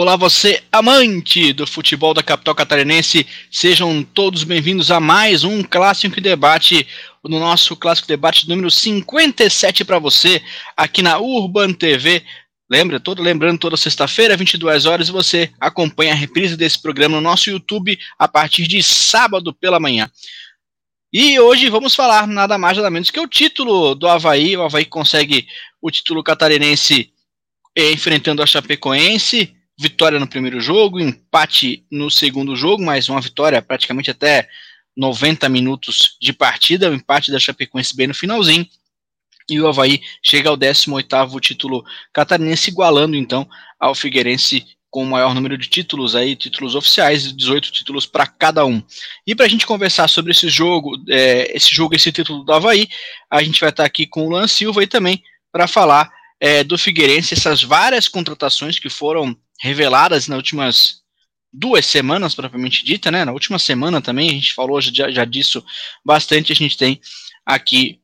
Olá, você amante do futebol da capital catarinense, sejam todos bem-vindos a mais um Clássico Debate, no nosso Clássico Debate número 57 para você, aqui na Urban TV. Lembra, todo, lembrando, toda sexta-feira, 22 horas, você acompanha a reprise desse programa no nosso YouTube a partir de sábado pela manhã. E hoje vamos falar nada mais nada menos que o título do Havaí. O Havaí consegue o título catarinense eh, enfrentando a Chapecoense vitória no primeiro jogo, empate no segundo jogo, mas uma vitória praticamente até 90 minutos de partida, o empate da Chapecoense bem no finalzinho, e o Havaí chega ao 18º título catarinense, igualando então ao Figueirense com o maior número de títulos aí, títulos oficiais, 18 títulos para cada um. E para a gente conversar sobre esse jogo, é, esse jogo, esse título do Havaí, a gente vai estar aqui com o Luan Silva e também para falar é, do Figueirense, essas várias contratações que foram reveladas nas últimas duas semanas, propriamente dita, né? Na última semana também, a gente falou já, já disso bastante. A gente tem aqui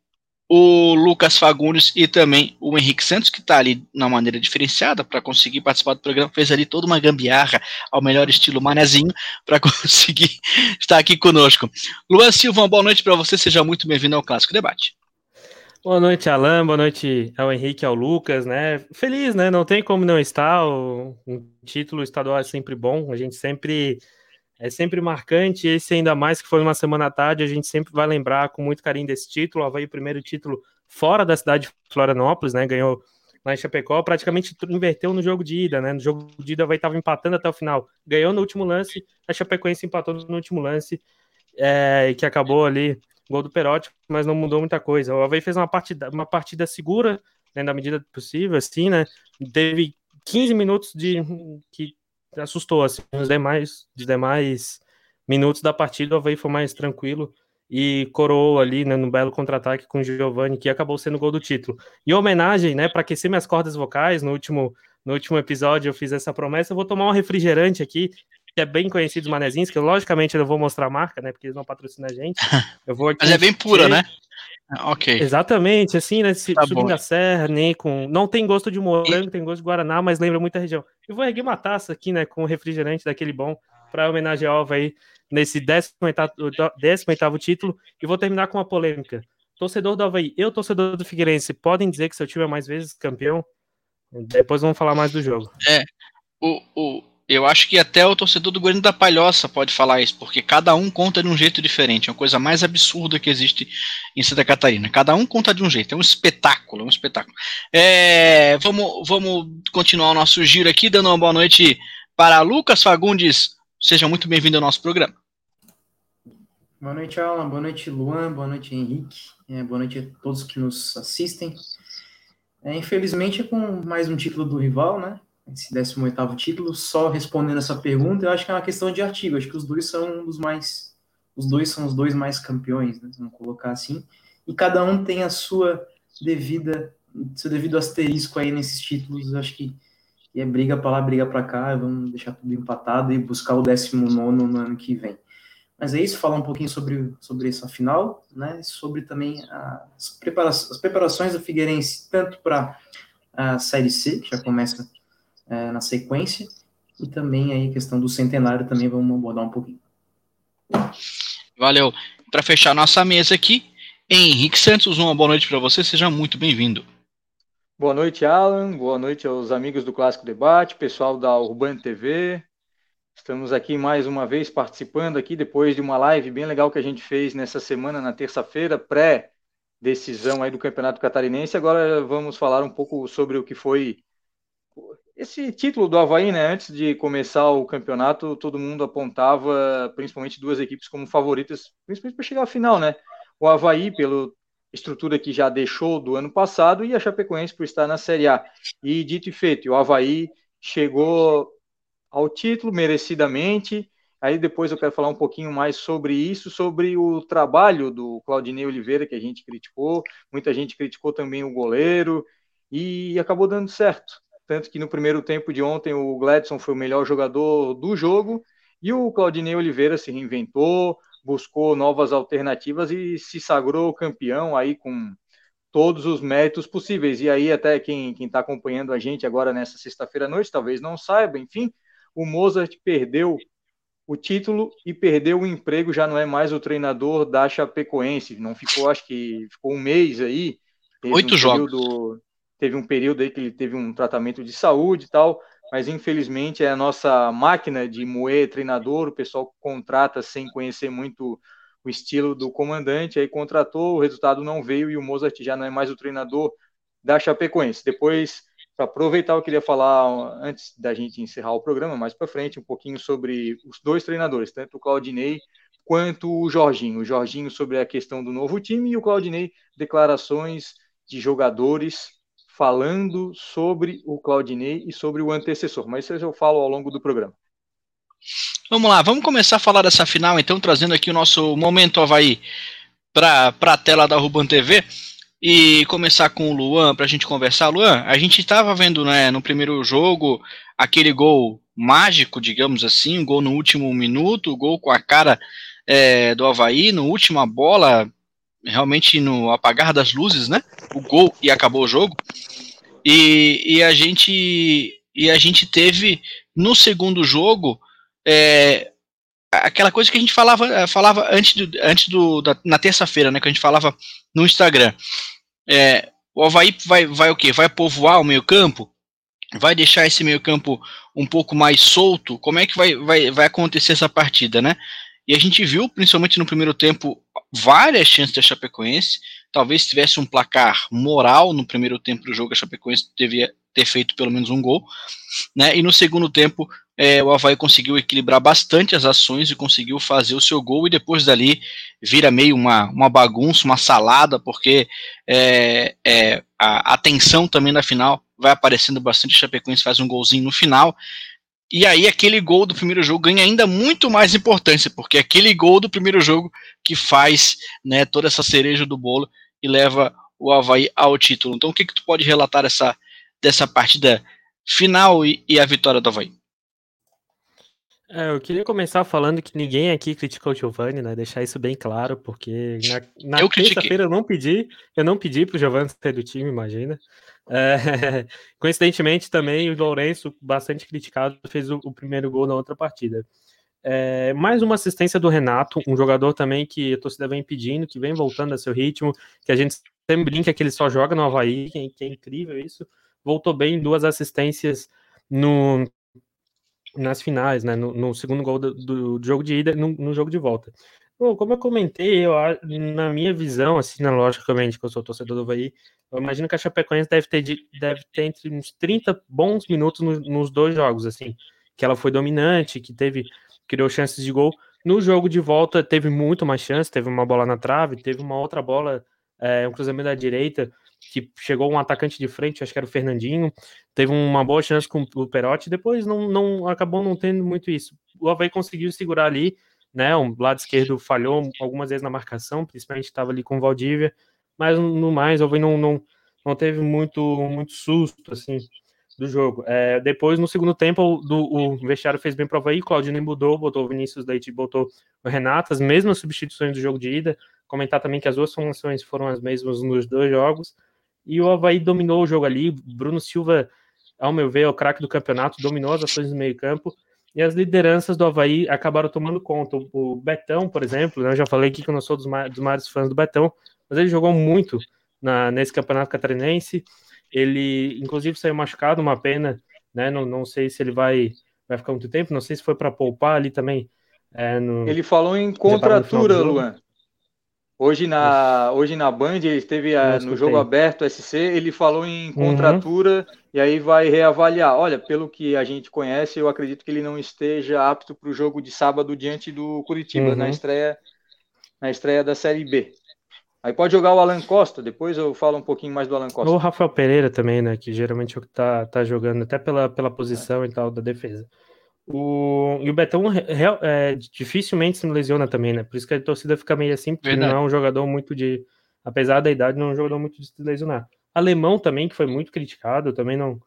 o Lucas Fagundes e também o Henrique Santos, que está ali na maneira diferenciada para conseguir participar do programa, fez ali toda uma gambiarra ao melhor estilo manezinho para conseguir estar aqui conosco. Luan Silva, boa noite para você, seja muito bem-vindo ao Clássico Debate. Boa noite, Alan. Boa noite ao Henrique, ao Lucas, né? Feliz, né? Não tem como não estar. O, um título estadual é sempre bom. A gente sempre é sempre marcante. Esse ainda mais que foi uma semana à tarde, a gente sempre vai lembrar com muito carinho desse título. O Havaí, o primeiro título fora da cidade de Florianópolis, né? Ganhou lá em Chapecó, praticamente inverteu no jogo de ida, né? No jogo de ida, Havaí estava empatando até o final. Ganhou no último lance, a Chapecoense empatou no último lance, é, que acabou ali gol do Perotti, mas não mudou muita coisa. O Havaí fez uma partida, uma partida segura, né, na medida possível, assim, né? Teve 15 minutos de que assustou, assim, os demais, os demais minutos da partida, o Havaí foi mais tranquilo e coroou ali, né, no belo contra-ataque com o Giovanni, que acabou sendo o gol do título. E homenagem, né, para aquecer minhas cordas vocais, no último, no último episódio eu fiz essa promessa, eu vou tomar um refrigerante aqui, que é bem conhecido os manezinhos, que eu, logicamente eu não vou mostrar a marca, né? Porque eles não patrocinam a gente. Eu vou Mas é bem pura, né? Ok. Exatamente, assim, né? Se, tá subindo bom. a serra, nem com. Não tem gosto de morango, tem gosto de Guaraná, mas lembra muita região. Eu vou erguer uma taça aqui, né? Com refrigerante daquele bom, para homenagear o aí nesse 18 título. E vou terminar com uma polêmica. Torcedor do Havaí, eu, torcedor do Figueirense, podem dizer que seu time é mais vezes campeão? Depois vamos falar mais do jogo. É. O, o, eu acho que até o torcedor do Guarani da Palhoça pode falar isso, porque cada um conta de um jeito diferente. É uma coisa mais absurda que existe em Santa Catarina. Cada um conta de um jeito. É um espetáculo, é um espetáculo. É, vamos, vamos continuar o nosso giro aqui, dando uma boa noite para Lucas Fagundes. Seja muito bem-vindo ao nosso programa. Boa noite, Alan. Boa noite, Luan. Boa noite, Henrique. É, boa noite a todos que nos assistem. É, infelizmente é com mais um título do rival, né? Esse 18 título, só respondendo essa pergunta, eu acho que é uma questão de artigo, acho que os dois são os mais, os dois são os dois mais campeões, né, vamos colocar assim, e cada um tem a sua devida, seu devido asterisco aí nesses títulos, acho que é briga para lá, briga para cá, vamos deixar tudo empatado e buscar o 19 no ano que vem. Mas é isso, falar um pouquinho sobre, sobre essa final, né, sobre também as, prepara as preparações do Figueirense, tanto para a Série C, que já começa é, na sequência, e também aí a questão do centenário também vamos abordar um pouquinho. Valeu. Para fechar nossa mesa aqui, Henrique Santos, uma boa noite para você, seja muito bem-vindo. Boa noite, Alan. Boa noite aos amigos do Clássico Debate, pessoal da Urbana TV. Estamos aqui mais uma vez participando aqui depois de uma live bem legal que a gente fez nessa semana, na terça-feira, pré-decisão aí do Campeonato Catarinense. Agora vamos falar um pouco sobre o que foi esse título do Havaí, né, antes de começar o campeonato, todo mundo apontava principalmente duas equipes como favoritas, principalmente para chegar à final, né? O Havaí, pela estrutura que já deixou do ano passado, e a Chapecoense por estar na Série A. E dito e feito, o Havaí chegou ao título merecidamente. Aí depois eu quero falar um pouquinho mais sobre isso, sobre o trabalho do Claudinei Oliveira, que a gente criticou, muita gente criticou também o goleiro, e acabou dando certo tanto que no primeiro tempo de ontem o Gladson foi o melhor jogador do jogo e o Claudinei Oliveira se reinventou, buscou novas alternativas e se sagrou campeão aí com todos os méritos possíveis. E aí até quem está acompanhando a gente agora nessa sexta-feira à noite talvez não saiba, enfim, o Mozart perdeu o título e perdeu o emprego, já não é mais o treinador da Chapecoense. Não ficou, acho que ficou um mês aí. Oito um jogos. Período, teve um período aí que ele teve um tratamento de saúde e tal, mas infelizmente é a nossa máquina de moer treinador, o pessoal contrata sem conhecer muito o estilo do comandante, aí contratou, o resultado não veio e o Mozart já não é mais o treinador da Chapecoense. Depois para aproveitar, eu queria falar, antes da gente encerrar o programa, mais para frente, um pouquinho sobre os dois treinadores, tanto o Claudinei quanto o Jorginho. O Jorginho sobre a questão do novo time e o Claudinei, declarações de jogadores falando sobre o Claudinei e sobre o antecessor. Mas isso eu falo ao longo do programa. Vamos lá, vamos começar a falar dessa final, então, trazendo aqui o nosso momento Havaí para a tela da Ruban TV e começar com o Luan para a gente conversar. Luan, a gente estava vendo né, no primeiro jogo aquele gol mágico, digamos assim, um gol no último minuto, o gol com a cara é, do Havaí, no última bola, realmente no apagar das luzes, né? O gol e acabou o jogo. E, e a gente e a gente teve no segundo jogo é, aquela coisa que a gente falava, falava antes, do, antes do, da, na terça-feira, né? Que a gente falava no Instagram. É, o Havaí vai, vai o quê? Vai povoar o meio campo? Vai deixar esse meio campo um pouco mais solto? Como é que vai, vai, vai acontecer essa partida, né? E a gente viu, principalmente no primeiro tempo, várias chances da Chapecoense. Talvez tivesse um placar moral no primeiro tempo do jogo, a Chapecoense devia ter feito pelo menos um gol. Né? E no segundo tempo, é, o Havaí conseguiu equilibrar bastante as ações e conseguiu fazer o seu gol, e depois dali vira meio uma, uma bagunça, uma salada, porque é, é, a, a tensão também na final vai aparecendo bastante, o Chapecoense faz um golzinho no final, e aí aquele gol do primeiro jogo ganha ainda muito mais importância, porque é aquele gol do primeiro jogo que faz né, toda essa cereja do bolo e leva o Havaí ao título. Então o que, que tu pode relatar essa, dessa partida final e, e a vitória do Havaí? É, eu queria começar falando que ninguém aqui criticou o Giovanni, né? Deixar isso bem claro, porque na, na terça-feira eu não pedi, eu não pedi pro Giovanni sair do time, imagina. É, coincidentemente também o Lourenço, bastante criticado, fez o, o primeiro gol na outra partida. É, mais uma assistência do Renato, um jogador também que a torcida vem pedindo, que vem voltando a seu ritmo, que a gente sempre brinca que ele só joga no Havaí, que, que é incrível isso. Voltou bem, duas assistências no, nas finais, né? No, no segundo gol do, do, jogo de ida, no, no, jogo de volta. Bom, como eu comentei, eu, na minha visão, assim, na logicamente, que eu sou torcedor do Havaí, eu imagino que a Chapecoense deve ter, deve ter entre uns 30 bons minutos no, nos dois jogos, assim, que ela foi dominante, que teve, criou chances de gol. No jogo de volta teve muito mais chance, teve uma bola na trave, teve uma outra bola, é, um cruzamento da direita, que chegou um atacante de frente, acho que era o Fernandinho, teve uma boa chance com o Perotti, depois não, não acabou não tendo muito isso. O Havaí conseguiu segurar ali, né? O lado esquerdo falhou algumas vezes na marcação, principalmente estava ali com o Valdívia, mas no mais o Havaí não, não, não teve muito, muito susto assim do jogo. É, depois, no segundo tempo, do, o vestiário fez bem o Havaí, Claudinei mudou, botou o Vinícius Leite, botou o Renato, as mesmas substituições do jogo de ida, comentar também que as duas formações foram as mesmas nos dois jogos, e o Havaí dominou o jogo ali. Bruno Silva, ao meu ver, é o craque do campeonato, dominou as ações no meio-campo. E as lideranças do Havaí acabaram tomando conta. O Betão, por exemplo, né, eu já falei aqui que eu não sou dos, dos maiores fãs do Betão, mas ele jogou muito na, nesse campeonato catarinense. Ele, inclusive, saiu machucado, uma pena, né? Não, não sei se ele vai, vai ficar muito tempo, não sei se foi para poupar ali também. É, no, ele falou em contratura, Luan. Hoje na, hoje na Band, ele esteve a, no jogo aberto SC, ele falou em uhum. contratura uhum. e aí vai reavaliar. Olha, pelo que a gente conhece, eu acredito que ele não esteja apto para o jogo de sábado diante do Curitiba, uhum. na, estreia, na estreia da Série B. Aí pode jogar o Alan Costa, depois eu falo um pouquinho mais do Alan Costa. Ou o Rafael Pereira também, né? Que geralmente é o que tá, tá jogando, até pela, pela posição é. e tal da defesa. O, e o Betão é, dificilmente se lesiona também, né? Por isso que a torcida fica meio assim, porque Verdade. não é um jogador muito de. Apesar da idade, não é um jogador muito de se lesionar. Alemão também, que foi muito criticado, também não,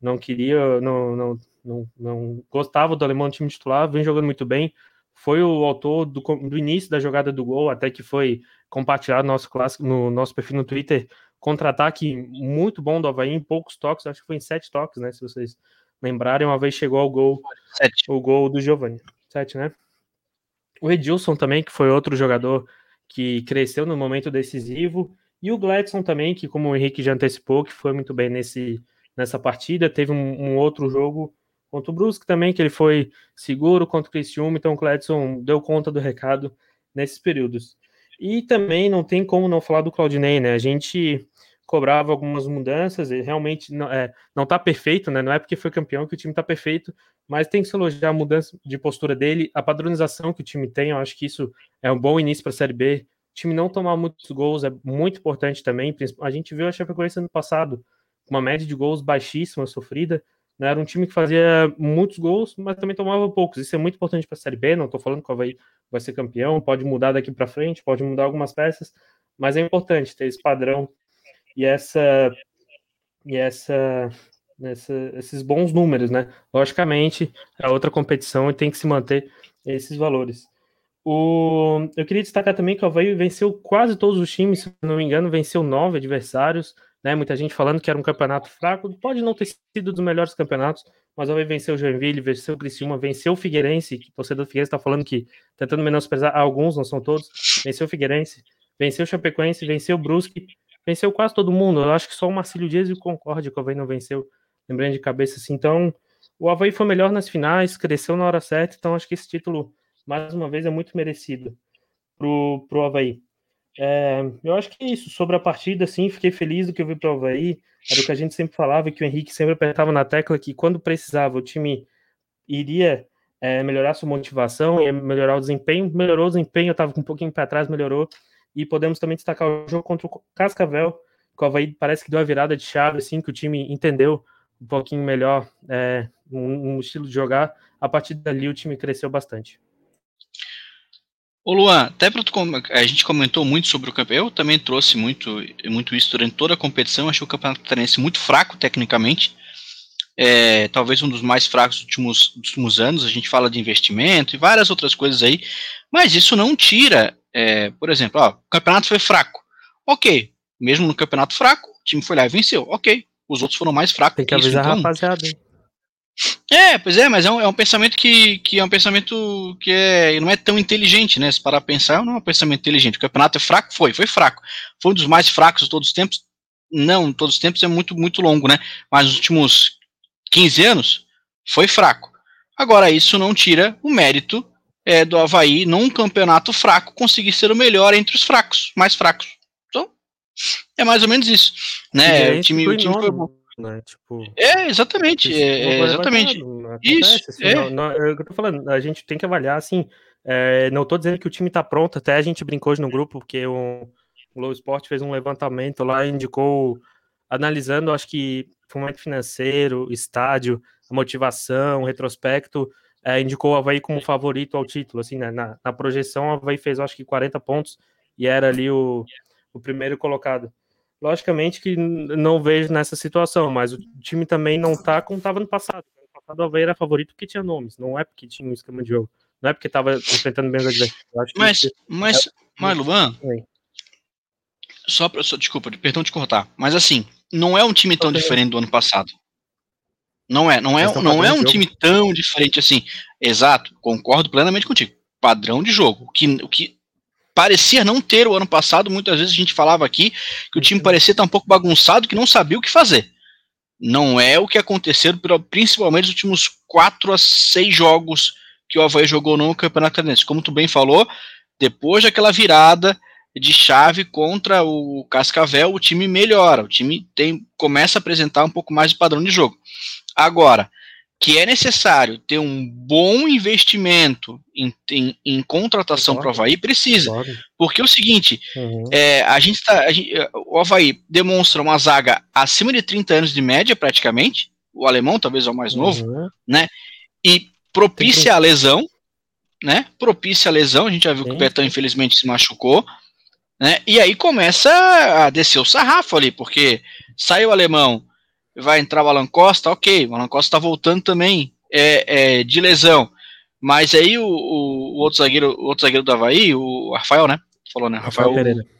não queria, não, não, não, não gostava do alemão no time titular, vem jogando muito bem. Foi o autor do, do início da jogada do gol, até que foi compartilhado no nosso, clássico, no nosso perfil no Twitter. Contra-ataque muito bom do Havaí, em poucos toques, acho que foi em sete toques, né? Se vocês lembrarem, uma vez chegou ao gol, Sete. o gol do Giovanni. Sete, né? O Edilson também, que foi outro jogador que cresceu no momento decisivo, e o Gladson também, que como o Henrique já antecipou, que foi muito bem nesse, nessa partida, teve um, um outro jogo contra o Brusque também, que ele foi seguro contra o Criciúma, então o Gladson deu conta do recado nesses períodos. E também não tem como não falar do Claudinei, né? A gente cobrava algumas mudanças, e realmente não, é, não tá perfeito, né? Não é porque foi campeão que o time tá perfeito, mas tem que se elogiar a mudança de postura dele, a padronização que o time tem, eu acho que isso é um bom início para a Série B. O time não tomar muitos gols é muito importante também. A gente viu a Chapecoense ano passado, uma média de gols baixíssima, sofrida. Né? Era um time que fazia muitos gols, mas também tomava poucos. Isso é muito importante para a Série B. Não estou falando que o Havaí vai ser campeão, pode mudar daqui para frente, pode mudar algumas peças, mas é importante ter esse padrão e essa e essa, essa esses bons números, né? Logicamente, é outra competição e tem que se manter esses valores. O, eu queria destacar também que o Havaí venceu quase todos os times, se não me engano, venceu nove adversários, né? Muita gente falando que era um campeonato fraco, pode não ter sido dos melhores campeonatos, mas o Havaí venceu o Joinville, venceu o Criciúma, venceu o Figueirense, que o torcedor do Figueirense está falando que tentando menosprezar alguns, não são todos, venceu o Figueirense, venceu o Chapecoense, venceu o Brusque, venceu quase todo mundo. Eu acho que só o Marcílio Dias e o Concorde que o Havaí não venceu, lembrando de cabeça assim. Então, o Havaí foi melhor nas finais, cresceu na hora certa, então acho que esse título, mais uma vez, é muito merecido pro, pro Havaí. É, eu acho que é isso. Sobre a partida, assim, fiquei feliz do que eu vi pro Havaí. Era o que a gente sempre falava, que o Henrique sempre apertava na tecla que quando precisava o time iria é, melhorar sua motivação, ia melhorar o desempenho. Melhorou o desempenho, eu estava com um pouquinho para trás, melhorou. E podemos também destacar o jogo contra o Cascavel, que o Havaí parece que deu a virada de chave, assim, que o time entendeu um pouquinho melhor é, um, um, estilo de jogar. A partir dali o time cresceu bastante. Ô Luan, até para a gente comentou muito sobre o campeão, eu também trouxe muito, muito isso durante toda a competição, achei o campeonato catarinense muito fraco tecnicamente, é, talvez um dos mais fracos dos últimos, dos últimos anos, a gente fala de investimento e várias outras coisas aí, mas isso não tira é, por exemplo, ó, o campeonato foi fraco. Ok, mesmo no campeonato fraco, o time foi lá e venceu. Ok, os outros foram mais fracos. Tem que, que avisar isso, então... a rapaziada. É, pois é, mas é um, é um pensamento que, que é um pensamento que é, não é tão inteligente, né? Se parar pensar, não é um pensamento inteligente. O campeonato é fraco? Foi, foi fraco. Foi um dos mais fracos de todos os tempos? Não, todos os tempos é muito, muito longo, né? Mas nos últimos 15 anos, foi fraco. Agora, isso não tira o mérito é, do Havaí, num campeonato fraco, conseguir ser o melhor entre os fracos, mais fracos. Então, é mais ou menos isso. Né? O time, o time foi bom. Né? Tipo, é, exatamente. É, exatamente. isso. Assim, é. Não, não, é eu tô falando, a gente tem que avaliar assim. É, não tô dizendo que o time tá pronto, até a gente brincou hoje no grupo, porque o, o Low Sport fez um levantamento lá indicou, analisando, acho que fomento financeiro, estádio, motivação, retrospecto é, indicou o Havaí como favorito ao título, assim, né? na, na projeção o Havaí fez, acho que 40 pontos e era ali o, o primeiro colocado. Logicamente que não vejo nessa situação, mas o time também não tá como estava no passado. No passado o Havaí era favorito porque tinha nomes, não é porque tinha um esquema de jogo, não é porque estava enfrentando bem os adversários. Mas, que... mas, é... mas, Luan, só, só, desculpa, perdão de cortar, mas assim, não é um time tão diferente do ano passado. Não é, não é, não é um time tão diferente assim. Exato, concordo plenamente contigo. Padrão de jogo. O que, o que parecia não ter o ano passado, muitas vezes a gente falava aqui que o time uhum. parecia estar um pouco bagunçado, que não sabia o que fazer. Não é o que aconteceu, principalmente nos últimos quatro a seis jogos que o Havaí jogou no Campeonato Canadense. Como tu bem falou, depois daquela virada de chave contra o Cascavel, o time melhora, o time tem, começa a apresentar um pouco mais de padrão de jogo. Agora, que é necessário ter um bom investimento em, em, em contratação para o Havaí, precisa. Claro. Porque é o seguinte, uhum. é, a gente tá, a gente, o Havaí demonstra uma zaga acima de 30 anos de média, praticamente, o alemão talvez é o mais novo, uhum. né? E propicia a lesão, né? Propicia a lesão, a gente já viu Sim. que o Betão infelizmente se machucou, né? E aí começa a descer o sarrafo ali, porque sai o alemão, vai entrar o Alan Costa, ok, o Alan Costa está voltando também é, é, de lesão. Mas aí o, o, o, outro zagueiro, o outro zagueiro do Havaí, o Rafael, né? Falou, né? Rafael, Rafael Pereira.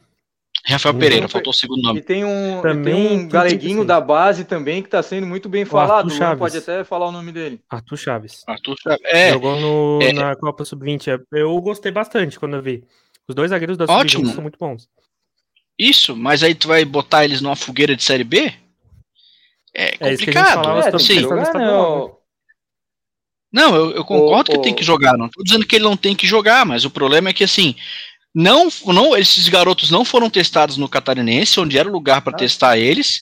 Rafael. Pereira, faltou o segundo E nome. tem um, e Também tem um galeguinho assim. da base também que está sendo muito bem falado. Pode até falar o nome dele. Arthur Chaves. Arthur Chaves. É, Jogou no, é. na Copa Sub-20. Eu gostei bastante quando eu vi. Os dois zagueiros da Ótimo. Sub-20 são muito bons. isso, mas aí tu vai botar eles numa fogueira de Série B? É É isso que a gente complicado. falava, É, jogar estadual, né? Não, eu, eu concordo Ô, que tem que jogar. Não tô dizendo que ele não tem que jogar, mas o problema é que assim. Não, não, esses garotos não foram testados no Catarinense, onde era o lugar para Ah. testar eles.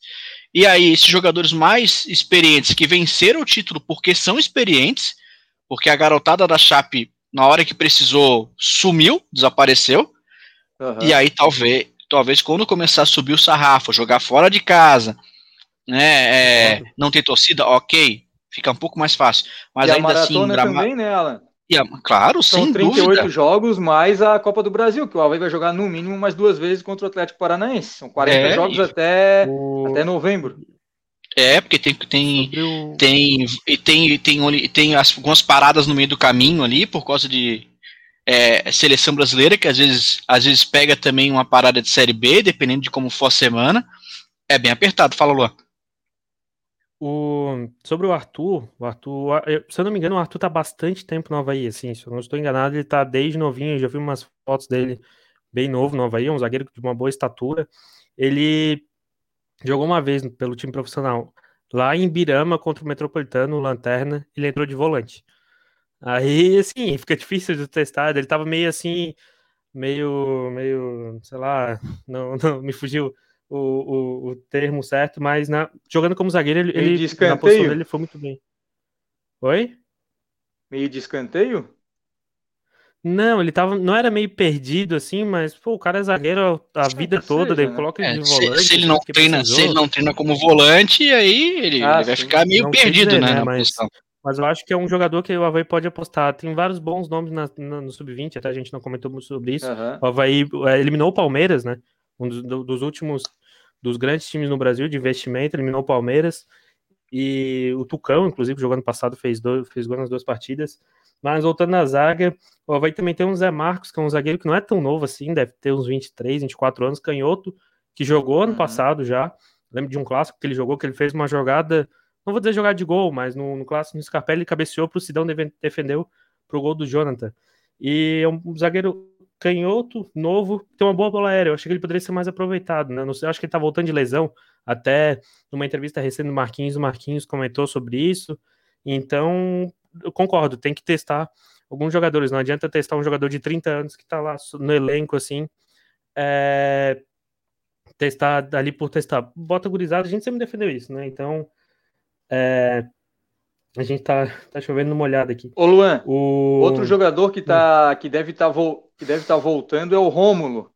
E aí, esses jogadores mais experientes que venceram o título porque são experientes, porque a garotada da Chape, na hora que precisou, sumiu, desapareceu. Aham. E aí, talvez, talvez quando começar a subir o sarrafo, jogar fora de casa, né, é, não ter torcida, ok, fica um pouco mais fácil. Mas e a ainda assim, maratona grama- também, né, Alan? e a- claro, São sem 38 dúvida. jogos mais a Copa do Brasil, que o Havaí vai jogar no mínimo mais duas vezes contra o Atlético Paranaense. São 40 É, jogos e- até, O- até novembro. É, porque tem, tem, o- tem, e tem, e tem, tem as- algumas paradas no meio do caminho ali, por causa de é, seleção brasileira, que às vezes, às vezes pega também uma parada de Série B, dependendo de como for a semana. É bem apertado, fala, Luan. O, sobre o Arthur, o Arthur, se eu não me engano, o Arthur tá bastante tempo no Havaí, assim, se eu não estou enganado, ele tá desde novinho, já vi umas fotos dele bem novo no Havaí, é um zagueiro de uma boa estatura. Ele jogou uma vez pelo time profissional lá em Birama contra o Metropolitano, o Lanterna, ele entrou de volante. Aí, assim, fica difícil de testar, ele tava meio assim, meio, meio, sei lá, não, não me fugiu o, o, o termo certo, mas na, jogando como zagueiro, ele, ele de na posição dele foi muito bem. Oi? Meio de escanteio? Não, ele tava, não era meio perdido assim, mas pô, o cara é zagueiro a vida toda, ele né? coloca ele É, de se, volante. se ele não porque treina, precisou. se ele não treina como volante, aí ele, Ah, ele vai ficar meio Não perdido, dizer, né, né, na mas-. Mas eu acho que é um jogador que o Havaí pode apostar. Tem vários bons nomes na- na- no Sub-20, até a gente não comentou muito sobre isso. Aham. O Havaí é, eliminou o Palmeiras, né? Um dos, do- dos últimos, dos grandes times no Brasil de investimento, eliminou o Palmeiras. E o Tucão, inclusive, jogando passado, fez, dois, fez gol nas duas partidas. Mas voltando na zaga, o Havaí também tem um Zé Marcos, que é um zagueiro que não é tão novo assim, deve ter uns 23, 24 anos, canhoto, que jogou ano Uhum. passado já. Lembro de um clássico que ele jogou, que ele fez uma jogada, não vou dizer jogada de gol, mas no, no clássico no Scarpelli ele cabeceou pro Sidão, deve- defendeu pro gol do Jonathan. E é um zagueiro canhoto, novo, tem uma boa bola aérea. Eu achei que ele poderia ser mais aproveitado, né? Não sei, acho que ele tá voltando de lesão. Até numa entrevista recente do Marquinhos, o Marquinhos comentou sobre isso. Então, eu concordo, tem que testar alguns jogadores. Não adianta testar um jogador de 30 anos que tá lá no elenco, assim. é, testar ali por testar. Bota gurizada, a gente sempre defendeu isso, né? Então, é, a gente tá, tá chovendo numa olhada aqui. Ô, Luan, O... outro jogador que, tá, que deve estar que deve tá voltando é o Rômulo.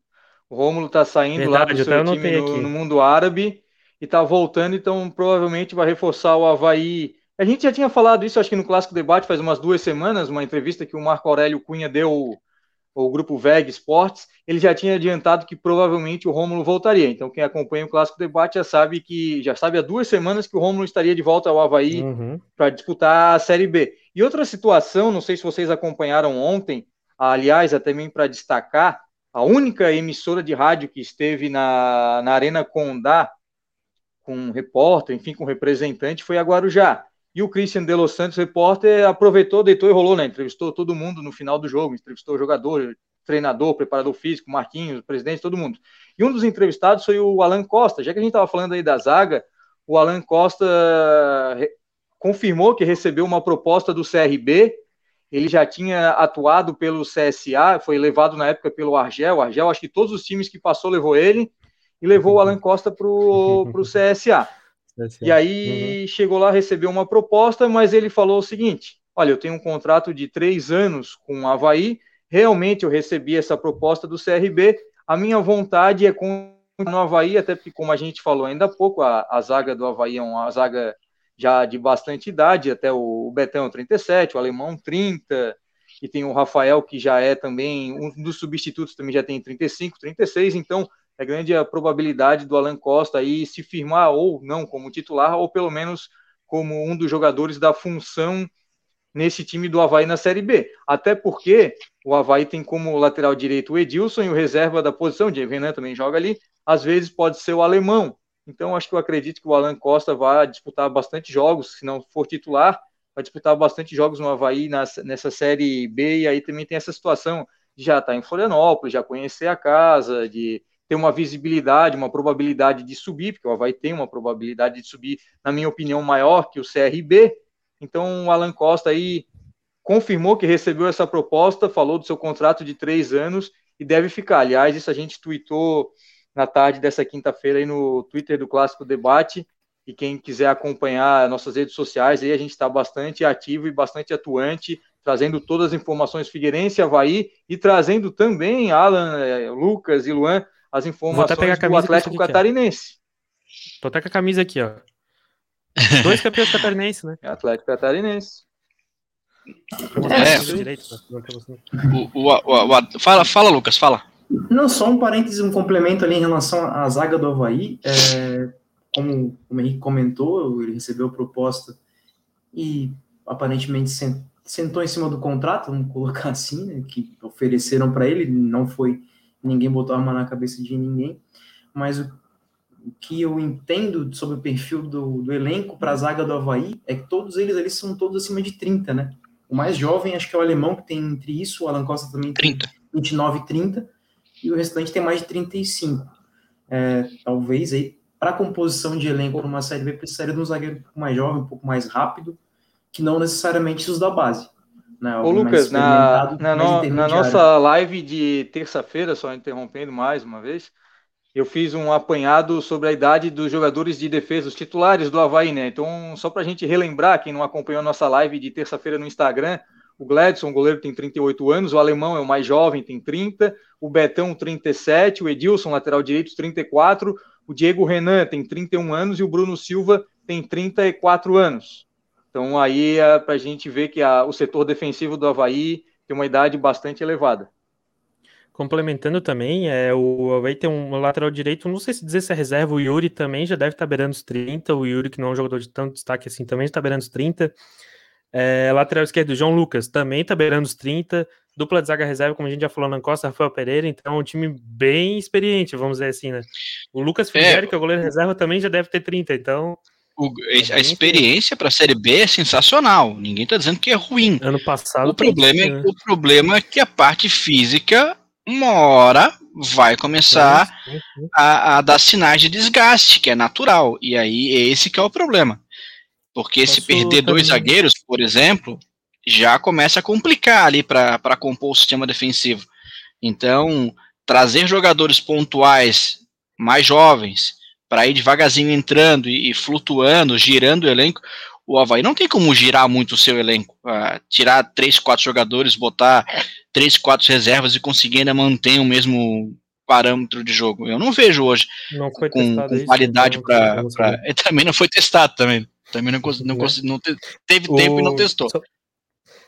O Rômulo está saindo lá Verdade, do eu seu time no, aqui. no mundo árabe e está voltando, então provavelmente vai reforçar o Havaí. A gente já tinha falado isso, acho que no Clássico Debate faz umas duas semanas, uma entrevista que o Marco Aurélio Cunha deu o grupo VEG Sports, ele já tinha adiantado que provavelmente o Rômulo voltaria. Então quem acompanha o Clássico Debate já sabe que já sabe há duas semanas que o Rômulo estaria de volta ao Havaí Uhum. para disputar a Série B. E outra situação, não sei se vocês acompanharam ontem, aliás, até também para destacar, a única emissora de rádio que esteve na, na Arena Condá com um repórter, enfim, com um representante, foi a Guarujá. E o Christian de Los Santos, repórter, aproveitou, deitou e rolou, né? Entrevistou todo mundo no final do jogo, entrevistou jogador, treinador, preparador físico, Marquinhos, presidente, todo mundo. E um dos entrevistados foi o Alan Costa. Já que a gente estava falando aí da zaga, o Alan Costa confirmou que recebeu uma proposta do CRB. Ele já tinha atuado pelo CSA, foi levado na época pelo Argel. O Argel, acho que todos os times que passou levou ele e levou o Alan Costa para o CSA. E aí chegou lá, recebeu uma proposta, mas ele falou o seguinte: olha, eu tenho um contrato de três anos com o Havaí, realmente eu recebi essa proposta do CRB, a minha vontade é continuar no Havaí, até porque, como a gente falou ainda há pouco, a, a zaga do Havaí é uma zaga já de bastante idade, até o Betão 37, o Alemão 30, e tem o Rafael, que já é também, um dos substitutos também já tem 35, 36, então é grande a probabilidade do Alan Costa aí se firmar ou não como titular, ou pelo menos como um dos jogadores da função nesse time do Havaí na Série B. Até porque o Havaí tem como lateral direito o Edilson e o reserva da posição, o Renan também joga ali, às vezes pode ser o alemão. Então, acho que eu acredito que o Alan Costa vai disputar bastante jogos, se não for titular, vai disputar bastante jogos no Havaí nessa, nessa Série B, e aí também tem essa situação de já estar tá em Florianópolis, já conhecer a casa, de ter uma visibilidade, uma probabilidade de subir, porque o Havaí tem uma probabilidade de subir, na minha opinião, maior que o CRB. Então, o Alan Costa aí confirmou que recebeu essa proposta, falou do seu contrato de três anos e deve ficar. Aliás, isso a gente tweetou na tarde dessa quinta-feira aí no Twitter do Clássico Debate. E quem quiser acompanhar nossas redes sociais, aí a gente está bastante ativo e bastante atuante, trazendo todas as informações Figueirense, Havaí e trazendo também, Alan, eh, Lucas e Luan, as informações do Atlético Catarinense. Tô até com a camisa aqui, ó. Dois campeões catarinenses, né? É Atlético Catarinense. É. O, o, o, fala, fala, Lucas, fala. Não, só um parênteses, um complemento ali em relação à zaga do Havaí. É, como o Henrique comentou, ele recebeu a proposta e aparentemente sentou em cima do contrato, vamos colocar assim, né, que ofereceram para ele, não foi, ninguém botou a mão na cabeça de ninguém, mas o, o que eu entendo sobre o perfil do, do elenco para a zaga do Havaí é que todos eles ali são todos acima de 30, né? O mais jovem, acho que é o alemão, que tem entre isso, o Alan Costa também 30. tem 29 e 30, e o restante tem mais de 35. É, talvez aí, para a composição de elenco para uma série B, precisaria de um zagueiro um pouco mais jovem, um pouco mais rápido, que não necessariamente os da base. Né? Ô, Lucas, na, na, no, na nossa live de terça-feira, só interrompendo mais uma vez, eu fiz um apanhado sobre a idade dos jogadores de defesa, os titulares do Havaí, né? Então, só para a gente relembrar, quem não acompanhou a nossa live de terça-feira no Instagram, o Gladson, o goleiro, tem 38 anos, o alemão é o mais jovem, tem 30, o Betão, 37, o Edilson, lateral direito, 34, o Diego Renan tem 31 anos e o Bruno Silva tem 34 anos. Então, aí é para a gente ver que a, o setor defensivo do Havaí tem uma idade bastante elevada. Complementando também, é, o Havaí tem um lateral direito, não sei se dizer se é reserva, o Yuri também já deve estar beirando os 30, o Yuri que não é um jogador de tanto destaque assim também está beirando os 30. É, lateral esquerdo, João Lucas, também está beirando os 30. Dupla de zaga reserva, como a gente já falou, na Costa, Rafael Pereira, então é um time bem experiente, vamos dizer assim, né? O Lucas Figueiredo, é, que é o goleiro reserva, também já deve ter 30, então... O, é a experiência para a Série B é sensacional. Ninguém está dizendo que é ruim. Ano passado. O problema, é, né? o problema é que a parte física uma hora vai começar a, a, dar sinais de desgaste, que é natural. E aí esse que é o problema. Porque Posso se perder dois zagueiros, por exemplo, já começa a complicar ali para compor o sistema defensivo. Então, trazer jogadores pontuais mais jovens para ir devagarzinho entrando e, e, flutuando, girando o elenco, o Havaí não tem como girar muito o seu elenco. Uh, tirar três, quatro jogadores, botar três, quatro reservas e conseguir ainda manter o mesmo parâmetro de jogo. Eu não vejo hoje não com, com qualidade para. Também não foi testado também. Também não, não, não, não teve o... tempo e não testou. Só,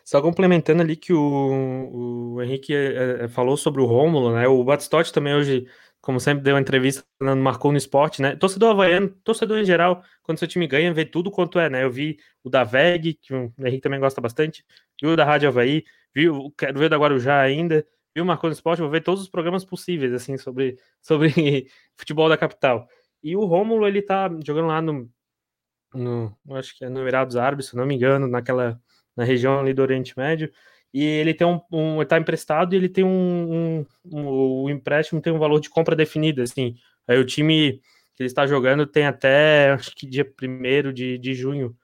só, complementando ali que o, o Henrique é, é, falou sobre o Rômulo, né? O Batistotti também hoje como sempre deu entrevista, marcou no esporte, né? Torcedor havaiano, torcedor em geral, quando seu time ganha, vê tudo quanto é, né? Eu vi o da VEG, que o Henrique também gosta bastante, vi o da Rádio Havaí, vi o, quero ver o da Guarujá ainda, vi o Marcou no Esporte, vou ver todos os programas possíveis, assim, sobre, sobre futebol da capital. E o Rômulo, ele tá jogando lá no, no acho que é no Emirados Árabes, se não me engano, naquela, na região ali do Oriente Médio, e ele tem um, um tá emprestado e ele tem um, um, um, o empréstimo tem um valor de compra definido, assim. Aí o time que ele está jogando tem até acho que dia 1 de, de junho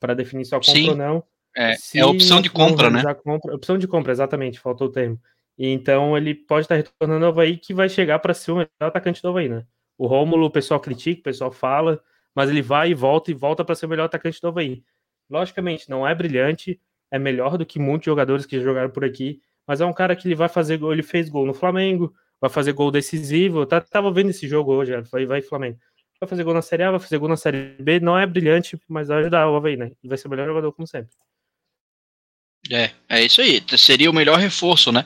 para definir se a compra Sim. ou não. É, é opção de compra, né? Compra, opção de compra, exatamente, faltou o termo. E então ele pode estar retornando ao Havaí que vai chegar para ser o melhor atacante do Havaí, né? O Rômulo, o pessoal critica, o pessoal fala, mas ele vai e volta e volta para ser o melhor atacante do Havaí. Logicamente, não é brilhante, é melhor do que muitos jogadores que jogaram por aqui, mas é um cara que ele vai fazer gol, ele fez gol no Flamengo, vai fazer gol decisivo, tá, tava vendo esse jogo hoje, vai, vai Flamengo. Vai fazer gol na Série A, vai fazer gol na Série B, não é brilhante, mas vai ajudar o Havaí, né? E vai ser o melhor jogador como sempre. É, é isso aí. Seria o melhor reforço, né?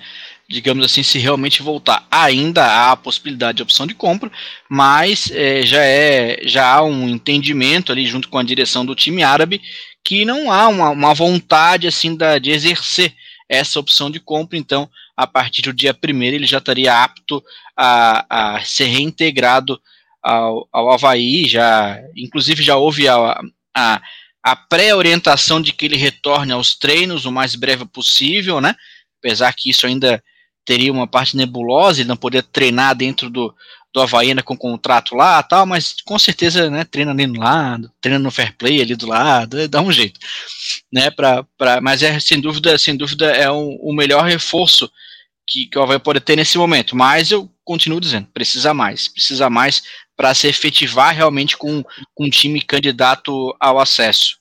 Digamos assim, se realmente voltar. Ainda há a possibilidade de opção de compra, mas é, já é já há um entendimento ali junto com a direção do time árabe que não há uma, uma vontade assim da, de exercer essa opção de compra, então a partir do dia 1 ele já estaria apto a, a ser reintegrado ao, ao Havaí, já, inclusive já houve a, a, a pré-orientação de que ele retorne aos treinos o mais breve possível, né? Apesar que isso ainda teria uma parte nebulosa, ele não poderia treinar dentro do, do Havaiana com contrato lá tal, mas com certeza, né, treina ali no lado, treina no fair play ali do lado, dá um jeito, né, pra, pra, mas é, sem dúvida, sem dúvida é um, o melhor reforço que, que o Havaí pode ter nesse momento, mas eu continuo dizendo, precisa mais, precisa mais para se efetivar realmente com, com um time candidato ao acesso.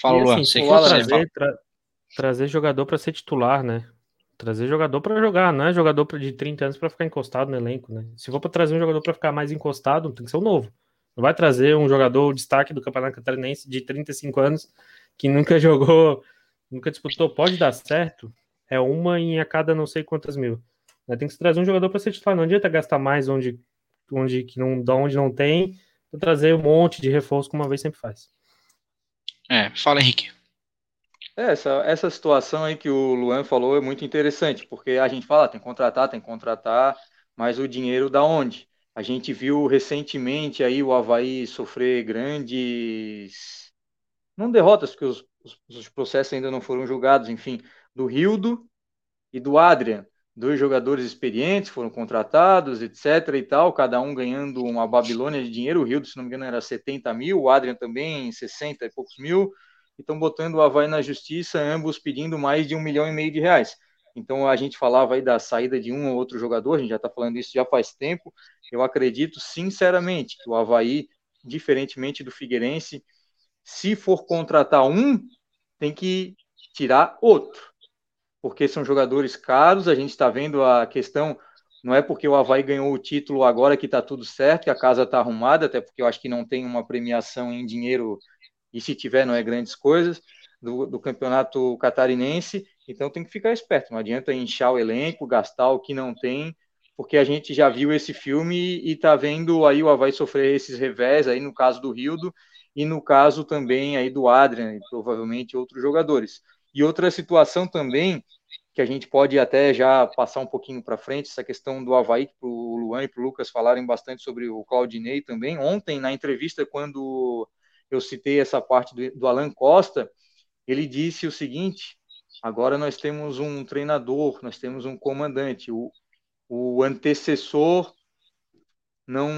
Fala, Luan, assim, você que trazer, tra trazer jogador para ser titular, né? Trazer jogador para jogar, não é jogador de 30 anos para ficar encostado no elenco, né? Se for para trazer um jogador para ficar mais encostado, tem que ser um novo. Não vai trazer um jogador destaque do Campeonato Catarinense de 35 anos que nunca jogou, nunca disputou. Pode dar certo, é uma em a cada não sei quantas mil. Né? Tem que trazer um jogador para ser titular. Não adianta gastar mais onde, onde, que não, onde não tem, para trazer um monte de reforço, como uma vez sempre faz. É, fala Henrique. É, essa, essa situação aí que o Luan falou é muito interessante, porque a gente fala, tem que contratar, tem que contratar, mas o dinheiro da onde? A gente viu recentemente aí o Havaí sofrer grandes. Não derrotas, porque os, os, os processos ainda não foram julgados, enfim, do Rildo e do Adrian. Dois jogadores experientes foram contratados, etc. e tal, cada um ganhando uma Babilônia de dinheiro. O Rildo, se não me engano, era 70 mil, o Adrian também 60 e poucos mil e estão botando o Havaí na justiça, ambos pedindo mais de um milhão e meio de reais. Então a gente falava aí da saída de um ou outro jogador, a gente já está falando isso já faz tempo. Eu acredito sinceramente que o Havaí, diferentemente do Figueirense, se for contratar um, tem que tirar outro, porque são jogadores caros. A gente está vendo a questão, não é porque o Havaí ganhou o título agora que está tudo certo, que a casa está arrumada, até porque eu acho que não tem uma premiação em dinheiro e se tiver não é grandes coisas, do, do campeonato catarinense, então tem que ficar esperto, não adianta inchar o elenco, gastar o que não tem, porque a gente já viu esse filme e está vendo aí o Havaí sofrer esses revés, aí no caso do Rildo, e no caso também aí do Adrian, e provavelmente outros jogadores. E outra situação também, que a gente pode até já passar um pouquinho para frente, essa questão do Havaí, para o Luan e para o Lucas falarem bastante sobre o Claudinei também. Ontem, na entrevista, quando eu citei essa parte do, do Alan Costa, ele disse o seguinte: agora nós temos um treinador, nós temos um comandante, o, o antecessor não.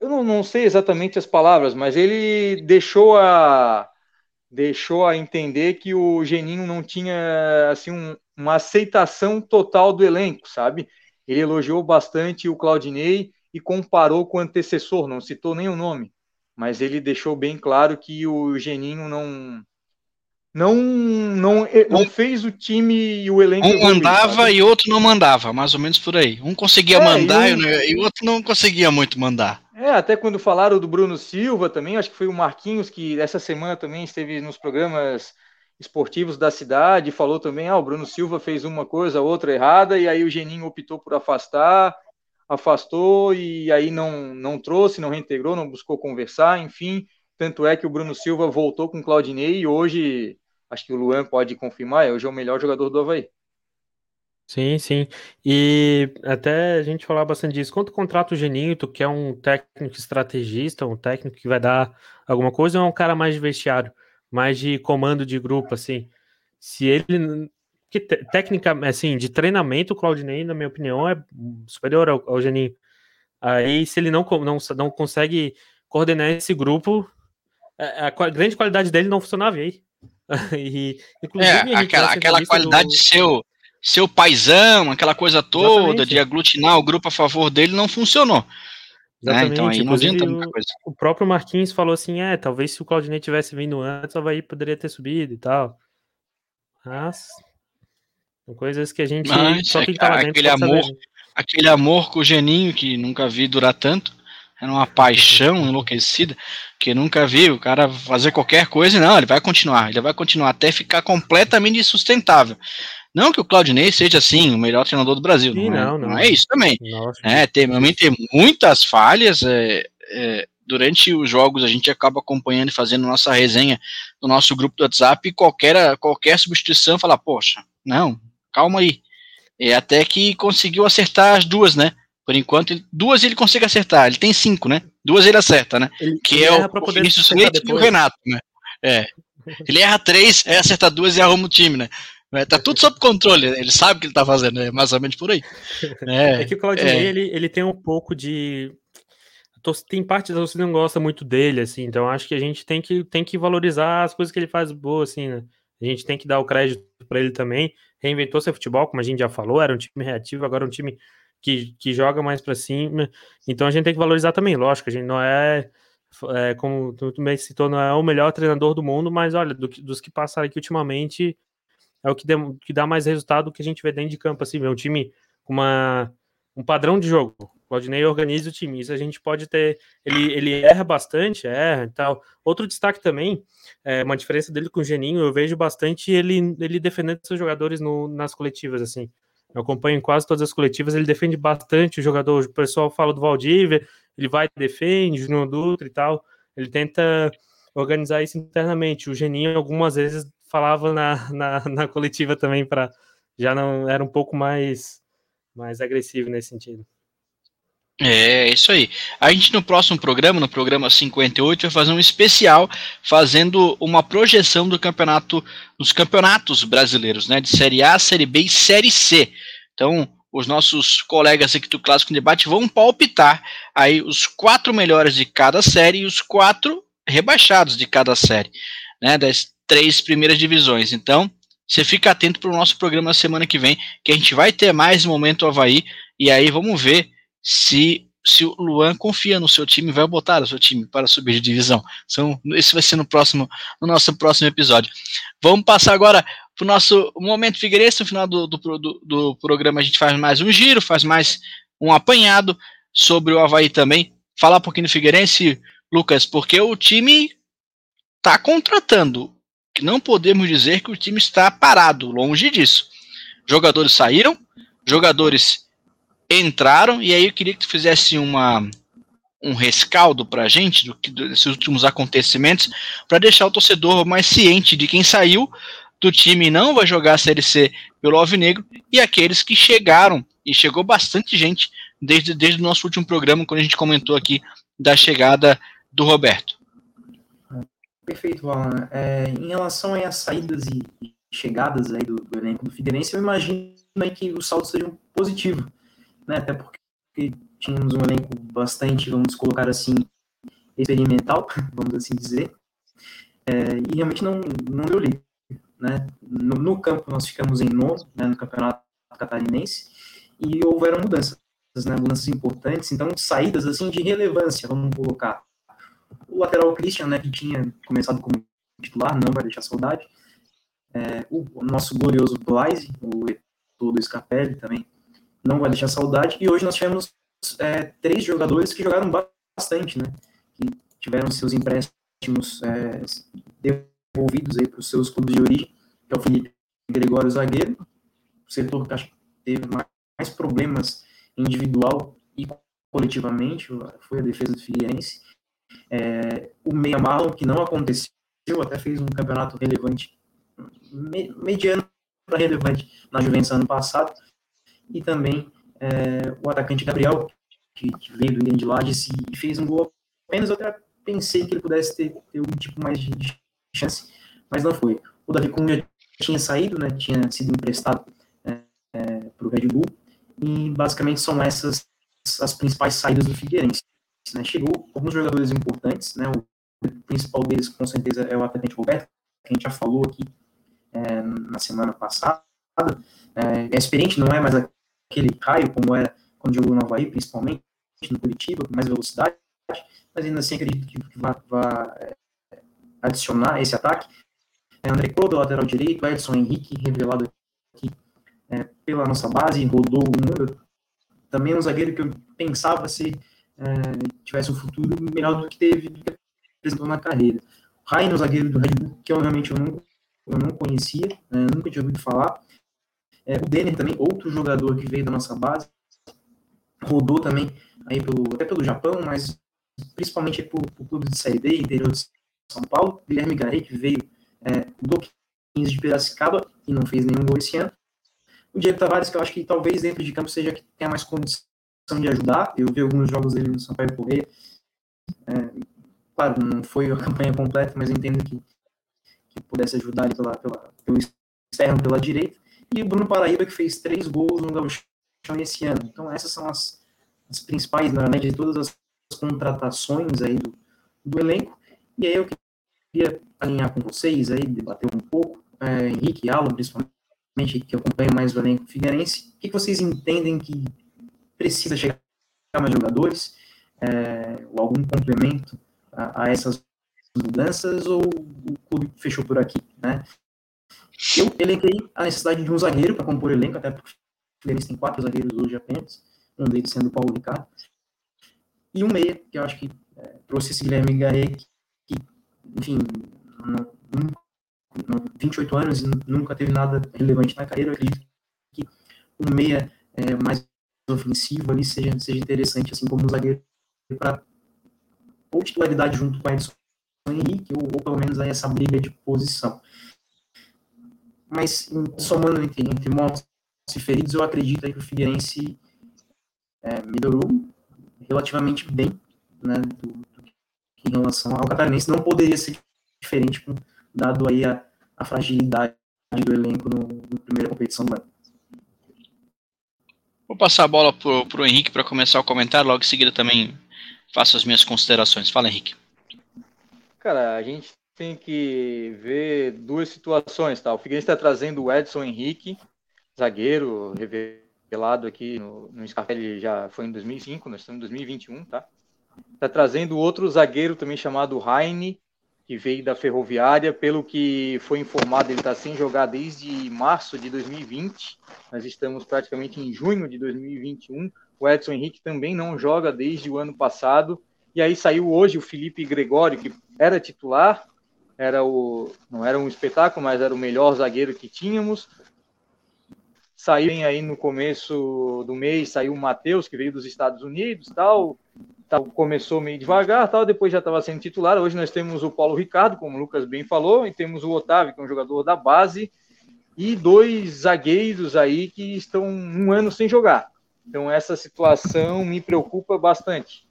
Eu não, não sei exatamente as palavras, mas ele deixou a deixou a entender que o Geninho não tinha assim um, uma aceitação total do elenco, sabe? Ele elogiou bastante o Claudinei e comparou com o antecessor, não citou nem o nome mas ele deixou bem claro que o Geninho não não não, não fez o time e o elenco. Um mandava e outro não mandava, mais ou menos por aí. Um conseguia é, mandar e o outro não conseguia muito mandar. É, até quando falaram do Bruno Silva também, acho que foi o Marquinhos que essa semana também esteve nos programas esportivos da cidade, falou também, ah, o Bruno Silva fez uma coisa, outra errada, e aí o Geninho optou por afastar, afastou e aí não, não trouxe, não reintegrou, não buscou conversar, enfim. Tanto é que o Bruno Silva voltou com o Claudinei e hoje, acho que o Luan pode confirmar, hoje é o melhor jogador do Havaí. Sim, sim. E até a gente falar bastante disso. Quanto contrato o Geninho, tu quer um técnico estrategista, um técnico que vai dar alguma coisa, ou é um cara mais de vestiário, mais de comando de grupo, assim? Se ele que técnica, assim, de treinamento, o Claudinei, na minha opinião, é superior ao, ao Geninho. Aí, se ele não, não, não consegue coordenar esse grupo, a, a grande qualidade dele não funcionava aí. e, inclusive, é, aquela, aquela qualidade do... de seu, seu paizão, aquela coisa toda, Exatamente. de aglutinar o grupo a favor dele, não funcionou. Né? Então aí não adianta muita coisa. O, o próprio Marquinhos falou assim: é, talvez se o Claudinei tivesse vindo antes, o Havaí poderia ter subido e tal. Mas são coisas que a gente Mas, só que tá aquele amor, saber, né? aquele amor com o Geninho que nunca vi durar tanto. Era uma paixão enlouquecida que nunca vi o cara fazer qualquer coisa, não, ele vai continuar, ele vai continuar até ficar completamente insustentável. Não que o Claudinei seja assim, o melhor treinador do Brasil. Sim, não, é, não, não. não, é isso também. Nossa, é, tem, realmente tem muitas falhas, é, é, durante os jogos a gente acaba acompanhando e fazendo nossa resenha no nosso grupo do WhatsApp e qualquer, qualquer substituição fala, poxa, não, calma aí. E até que conseguiu acertar as duas, né? Por enquanto, duas ele consegue acertar. Ele tem cinco, né? Duas ele acerta, né? Ele, que é o, o Vinícius Leite e o Renato, né? É. Ele erra três, é acerta duas e arruma o time, né? É, tá tudo sob controle, ele sabe o que ele tá fazendo, é mais ou menos por aí. É, é que o Claudinei, é. ele, ele tem um pouco de. Tem parte da torcida não gosta muito dele, assim, então acho que a gente tem que, tem que valorizar as coisas que ele faz boa, assim, né? A gente tem que dar o crédito para ele também. Reinventou seu futebol, como a gente já falou, era um time reativo, agora é um time que, que joga mais para cima. Então a gente tem que valorizar também, lógico, a gente não é, é como tu também citou, não é o melhor treinador do mundo, mas olha, do, dos que passaram aqui ultimamente, é o que, que dá mais resultado que a gente vê dentro de campo, assim, é um time com uma, um padrão de jogo. Claudinei organiza o time, isso a gente pode ter. Ele, ele erra bastante, erra e tal. Outro destaque também, é, uma diferença dele com o Geninho, eu vejo bastante ele, ele defendendo seus jogadores no, nas coletivas, assim. Eu acompanho quase todas as coletivas, ele defende bastante o jogador. O pessoal fala do Valdívia, ele vai e defende, Júnior Dutra e tal. Ele tenta organizar isso internamente. O Geninho, algumas vezes, falava na, na, na coletiva também para já não era um pouco mais mais agressivo nesse sentido. É, isso aí. A gente no próximo programa, no programa 58, vai fazer um especial fazendo uma projeção do campeonato, dos campeonatos brasileiros, né, de Série A, Série B e Série C. Então, os nossos colegas aqui do Clássico Debate vão palpitar aí os quatro melhores de cada série e os quatro rebaixados de cada série, né, das três primeiras divisões. Então, você fica atento para o nosso programa semana que vem, que a gente vai ter mais momento Havaí, e aí vamos ver se se o Luan confia no seu time, vai botar o seu time para subir de divisão. Então, esse vai ser no próximo, no nosso próximo episódio. Vamos passar agora para o nosso momento Figueirense. No final do, do, do, do, programa, a gente faz mais um giro, faz mais um apanhado sobre o Havaí também. Falar um pouquinho do Figueirense, Lucas, porque o time está contratando não podemos dizer que o time está parado, longe disso. Jogadores saíram, jogadores entraram, e aí eu queria que tu fizesse uma, um rescaldo para a gente do que, desses últimos acontecimentos, para deixar o torcedor mais ciente de quem saiu do time não vai jogar a Série C pelo Alvinegro e aqueles que chegaram, e chegou bastante gente desde, desde o nosso último programa, quando a gente comentou aqui da chegada do Roberto. Perfeito, Alan. É, em relação às saídas e chegadas aí do, do, elenco do Figueirense, eu imagino aí que o saldo seria um positivo, né? Até porque tínhamos um elenco bastante, vamos colocar assim, experimental, vamos assim dizer, é, e realmente não, não deu liga, né? No, no, campo nós ficamos em nono, né, no campeonato catarinense, e houveram mudanças, né, mudanças importantes, então saídas assim de relevância, vamos colocar, o lateral Christian, né, que tinha começado como titular, não vai deixar saudade. É, o, o, nosso glorioso Blaise, o Etor do Scarpelli também, não vai deixar saudade. E hoje nós tivemos é, três jogadores que jogaram bastante, né, que tiveram seus empréstimos é, devolvidos aí para os seus clubes de origem, que é o Felipe Gregório Zagueiro, o setor que acho que teve mais problemas individual e coletivamente, foi a defesa do Figueirense. É, o Meia Marlon, que não aconteceu, até fez um campeonato relevante, me, mediano para relevante na Juventus ano passado. E também é, o atacante Gabriel, que, que veio do Indem de Lages e fez um gol apenas. Eu até pensei que ele pudesse ter, ter um tipo mais de, chance, mas não foi. O Davi Cunha tinha saído, né, tinha sido emprestado é, é, para o Red Bull, e basicamente são essas as principais saídas do Figueirense. Né? Chegou alguns jogadores importantes, né? o principal deles com certeza é o atacante Roberto, que a gente já falou aqui é, na semana passada. É, é, experiente, não é mais raio como era quando jogou no Havaí, principalmente no Curitiba, com mais velocidade, mas ainda assim acredito que, vai, é, adicionar esse ataque. É, André Kobe, lateral direito, Edson Henrique, revelado aqui é, pela nossa base, rodou o mundo. Também um zagueiro que eu pensava ser é, tivesse um futuro melhor do que teve, do que apresentou na carreira. Raino, zagueiro do Red Bull, que eu realmente eu não, eu não conhecia, é, nunca tinha ouvido falar. É, o Denner também, outro jogador que veio da nossa base, rodou também aí pelo, até pelo Japão, mas principalmente para o clube de B, interior de São Paulo. Guilherme Garret, que veio é, do 15 de Piracicaba e não fez nenhum gol esse ano. O Diego Tavares, que eu acho que talvez dentro de campo seja que tenha mais condição de ajudar. Eu vi alguns jogos dele no Sampaio Correia. É, claro, não foi a campanha completa, mas entendo que, que pudesse ajudar ele pela, pela, pelo externo, pela direita. E o Bruno Paraíba, que fez três gols no Gauchão esse ano. Então, essas são as, as principais, na média, de todas as contratações aí do, do elenco. E aí eu queria alinhar com vocês aí, debater um pouco, é, Henrique e Alan, principalmente, que acompanham mais o elenco figueirense, o que, vocês entendem que precisa chegar mais jogadores, é, ou algum complemento a, a, essas mudanças, ou o clube fechou por aqui, né? Eu elenquei a necessidade de um zagueiro para compor o elenco, até porque o Fluminense tem quatro zagueiros hoje apenas, um deles sendo o Paulo Ricardo, e um meia, que eu acho que é, trouxe esse Guilherme Garret, que, enfim, não, não, 28 anos e nunca teve nada relevante na carreira, eu acredito que um meia é, mais ofensivo ali seja, seja interessante, assim como um zagueiro para ou titularidade junto com a Edson Henrique, ou, ou pelo menos aí essa briga de posição. Mas somando entre, entre mortos e feridos, eu acredito aí que o Figueirense é, melhorou relativamente bem, né, do, do, em relação ao Catarinense. Não poderia ser diferente, dado aí a, a fragilidade do elenco no, no primeira competição do ano. Vou passar a bola para o Henrique para começar o comentário, logo em seguida também faço as minhas considerações. Fala, Henrique. Cara, a gente tem que ver duas situações, tá? O Figueirense está trazendo o Edson Henrique, zagueiro, revelado aqui no, no Scarpelli já foi em 2005, nós estamos em 2021, tá? Está trazendo outro zagueiro também chamado Heine, que veio da Ferroviária. Pelo que foi informado, ele está sem jogar desde março de 2020. Nós estamos praticamente em junho de 2021. O Edson Henrique também não joga desde o ano passado. E aí saiu hoje o Felipe Gregório, que era titular, era o não era um espetáculo, mas era o melhor zagueiro que tínhamos. Saiu aí no começo do mês, saiu o Matheus, que veio dos Estados Unidos, tal, tal, começou meio devagar, tal, depois já estava sendo titular. Hoje nós temos o Paulo Ricardo, como o Lucas bem falou, e temos o Otávio, que é um jogador da base, e dois zagueiros aí que estão um ano sem jogar. Então essa situação me preocupa bastante.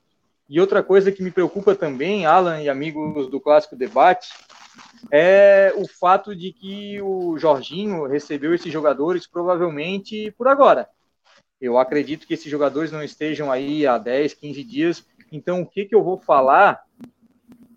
E outra coisa que me preocupa também, Alan e amigos do Clássico Debate, é o fato de que o Jorginho recebeu esses jogadores provavelmente por agora. Eu acredito que esses jogadores não estejam aí há 10, 15 dias. Então, o que, que eu vou falar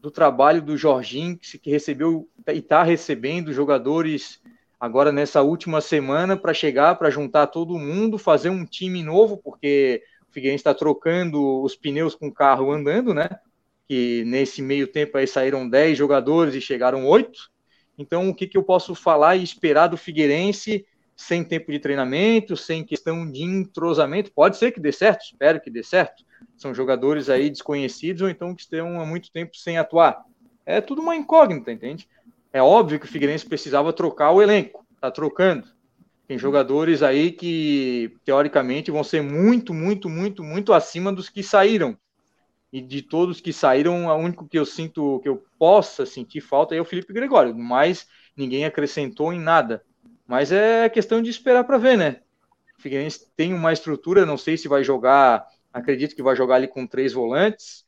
do trabalho do Jorginho, que recebeu e está recebendo jogadores agora nessa última semana para chegar, para juntar todo mundo, fazer um time novo, porque o Figueirense está trocando os pneus com o carro andando, né? Que nesse meio tempo aí saíram 10 jogadores e chegaram 8. Então, o que, que eu posso falar e esperar do Figueirense sem tempo de treinamento, sem questão de entrosamento. Pode ser que dê certo, espero que dê certo. São jogadores aí desconhecidos ou então que estão há muito tempo sem atuar. É tudo uma incógnita, entende? É óbvio que o Figueirense precisava trocar o elenco, tá trocando. Tem jogadores aí que teoricamente vão ser muito, muito, muito, muito acima dos que saíram. E de todos que saíram, o único que eu sinto que eu possa sentir falta é o Felipe Gregório, mas ninguém acrescentou em nada. Mas é questão de esperar para ver, né? O Figueirense tem uma estrutura, não sei se vai jogar, acredito que vai jogar ali com três volantes.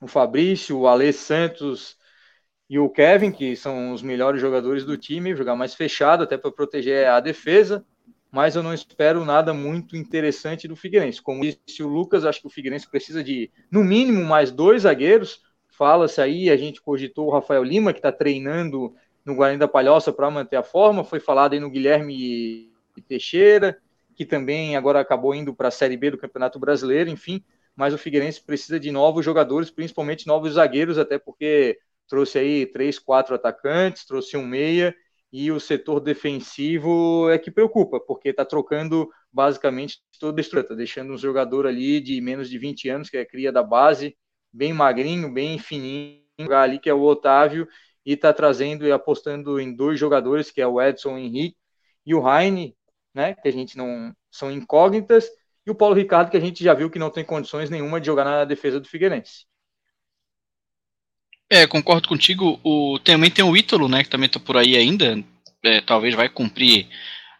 O Fabrício, o Alê Santos e o Kevin, que são os melhores jogadores do time, jogar mais fechado, até para proteger a defesa. Mas eu não espero nada muito interessante do Figueirense. Como disse o Lucas, acho que o Figueirense precisa de, no mínimo, mais dois zagueiros. Fala-se aí, a gente cogitou o Rafael Lima, que está treinando no Guarani da Palhoça para manter a forma. Foi falado aí no Guilherme Teixeira, que também agora acabou indo para a Série B do Campeonato Brasileiro, enfim. Mas o Figueirense precisa de novos jogadores, principalmente novos zagueiros, até porque trouxe aí três, quatro atacantes, trouxe um meia, e o setor defensivo é que preocupa, porque está trocando basicamente toda a estrutura, tá deixando um jogador ali de menos de 20 anos, que é cria da base, bem magrinho, bem fininho, ali que é o Otávio, e está trazendo e apostando em dois jogadores, que é o Edson Henrique e o Heine, né, que a gente não são incógnitas, e o Paulo Ricardo, que a gente já viu que não tem condições nenhuma de jogar na defesa do Figueirense. É, concordo contigo. O, também tem o Ítalo, né, que também tá por aí ainda. É, talvez vai cumprir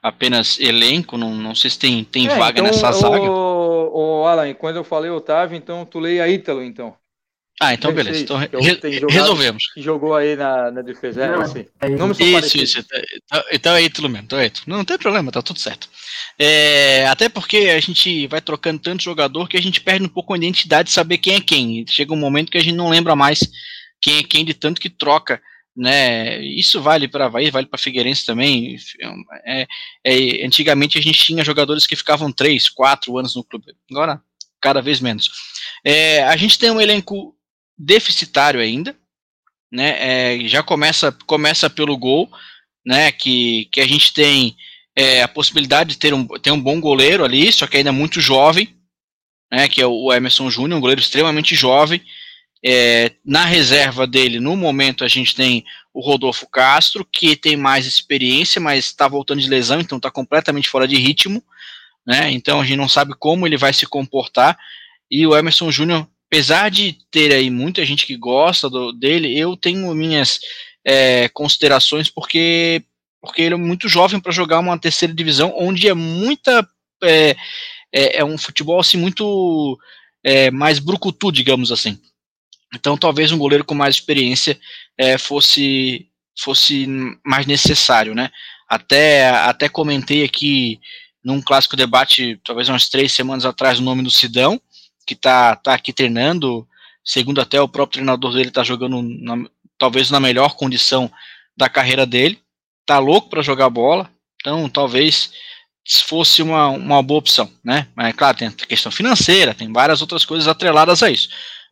apenas elenco, não, não sei se tem, tem é, vaga então, nessa zaga. O, o Alan, quando eu falei Otávio, então tu leia Ítalo, então. Ah, então beleza. Então, re resolvemos. Que jogou aí na, na defesa. Não, é, assim. é isso, isso. Então, então é Ítalo mesmo. Então é Ítalo. Não, não tem problema, tá tudo certo. É, até porque a gente vai trocando tanto jogador que a gente perde um pouco a identidade de saber quem é quem. Chega um momento que a gente não lembra mais quem é quem de tanto que troca né? Isso vale para Havaí, vale para Figueirense também. É, é, antigamente a gente tinha jogadores que ficavam três, quatro anos no clube. Agora, cada vez menos. É, a gente tem um elenco deficitário ainda, né? É, já começa começa pelo gol, né? Que, que a gente tem é, a possibilidade de ter um, ter um bom goleiro ali, só que ainda muito jovem, né? Que é o Emerson Júnior, um goleiro extremamente jovem. É, na reserva dele, no momento, a gente tem o Rodolfo Castro, que tem mais experiência, mas está voltando de lesão, então está completamente fora de ritmo. Né? Então a gente não sabe como ele vai se comportar. E o Emerson Júnior, apesar de ter aí muita gente que gosta do, dele, eu tenho minhas é, considerações porque, porque ele é muito jovem para jogar uma terceira divisão, onde é muita. É, é, é um futebol assim muito é, mais brucutu, digamos assim. Então, talvez um goleiro com mais experiência é, fosse fosse mais necessário, né? Até até comentei aqui num clássico debate, talvez umas três semanas atrás, o nome do Sidão, que tá tá aqui treinando, segundo até o próprio treinador dele tá jogando na, talvez na melhor condição da carreira dele, tá louco para jogar bola, então talvez fosse uma, uma boa opção, né? Mas claro, tem a questão financeira, tem várias outras coisas atreladas a isso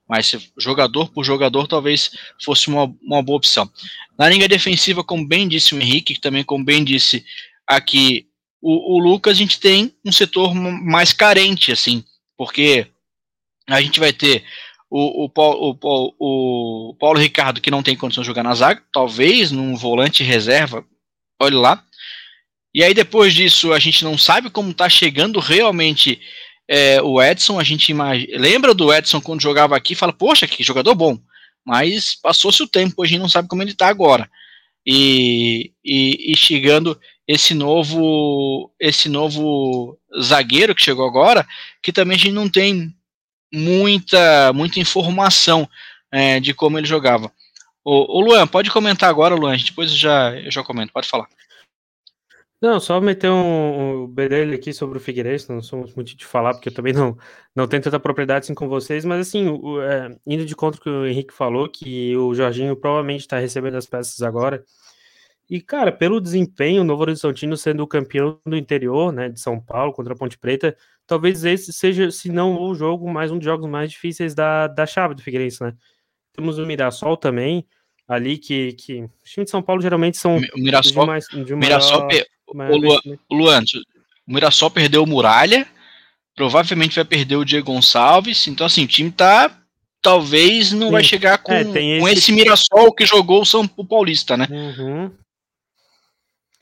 mas jogador por jogador talvez fosse uma, uma boa opção. Na linha defensiva, como bem disse o Henrique, que também como bem disse aqui o, o Lucas, a gente tem um setor mais carente, assim, porque a gente vai ter o, o, Paulo, o, o Paulo Ricardo, que não tem condição de jogar na zaga, talvez num volante reserva, olhe lá. E aí depois disso a gente não sabe como está chegando realmente é, o Edson, a gente imagina, lembra do Edson quando jogava aqui, fala, poxa, que jogador bom, mas passou-se o tempo, a gente não sabe como ele está agora. E, e, e, chegando esse novo esse novo zagueiro que chegou agora, que também a gente não tem muita muita informação é, de como ele jogava. O, o Luan, pode comentar agora, Luan, depois eu já, eu já comento, pode falar. Não, só meter um, um bedelho aqui sobre o Figueirense, não somos muito de falar, porque eu também não, não tenho tanta propriedade assim com vocês, mas assim, o, é, indo de conta que o Henrique falou, que o Jorginho provavelmente está recebendo as peças agora, e cara, pelo desempenho, o Novo Horizontino sendo o campeão do interior, né, de São Paulo, contra a Ponte Preta, talvez esse seja, se não o jogo, mais um dos jogos mais difíceis da, da chave do Figueirense, né. Temos o Mirassol também, ali que, que os times de São Paulo geralmente são o Mirassol, de mais, de Mirassol, maior... O, Luan, o Luan, o Mirassol perdeu o Muralha, provavelmente vai perder o Diego Gonçalves, então assim, o time tá talvez não Sim. vai chegar com, é, com esse... esse Mirassol que jogou o São o Paulista, né? Uhum.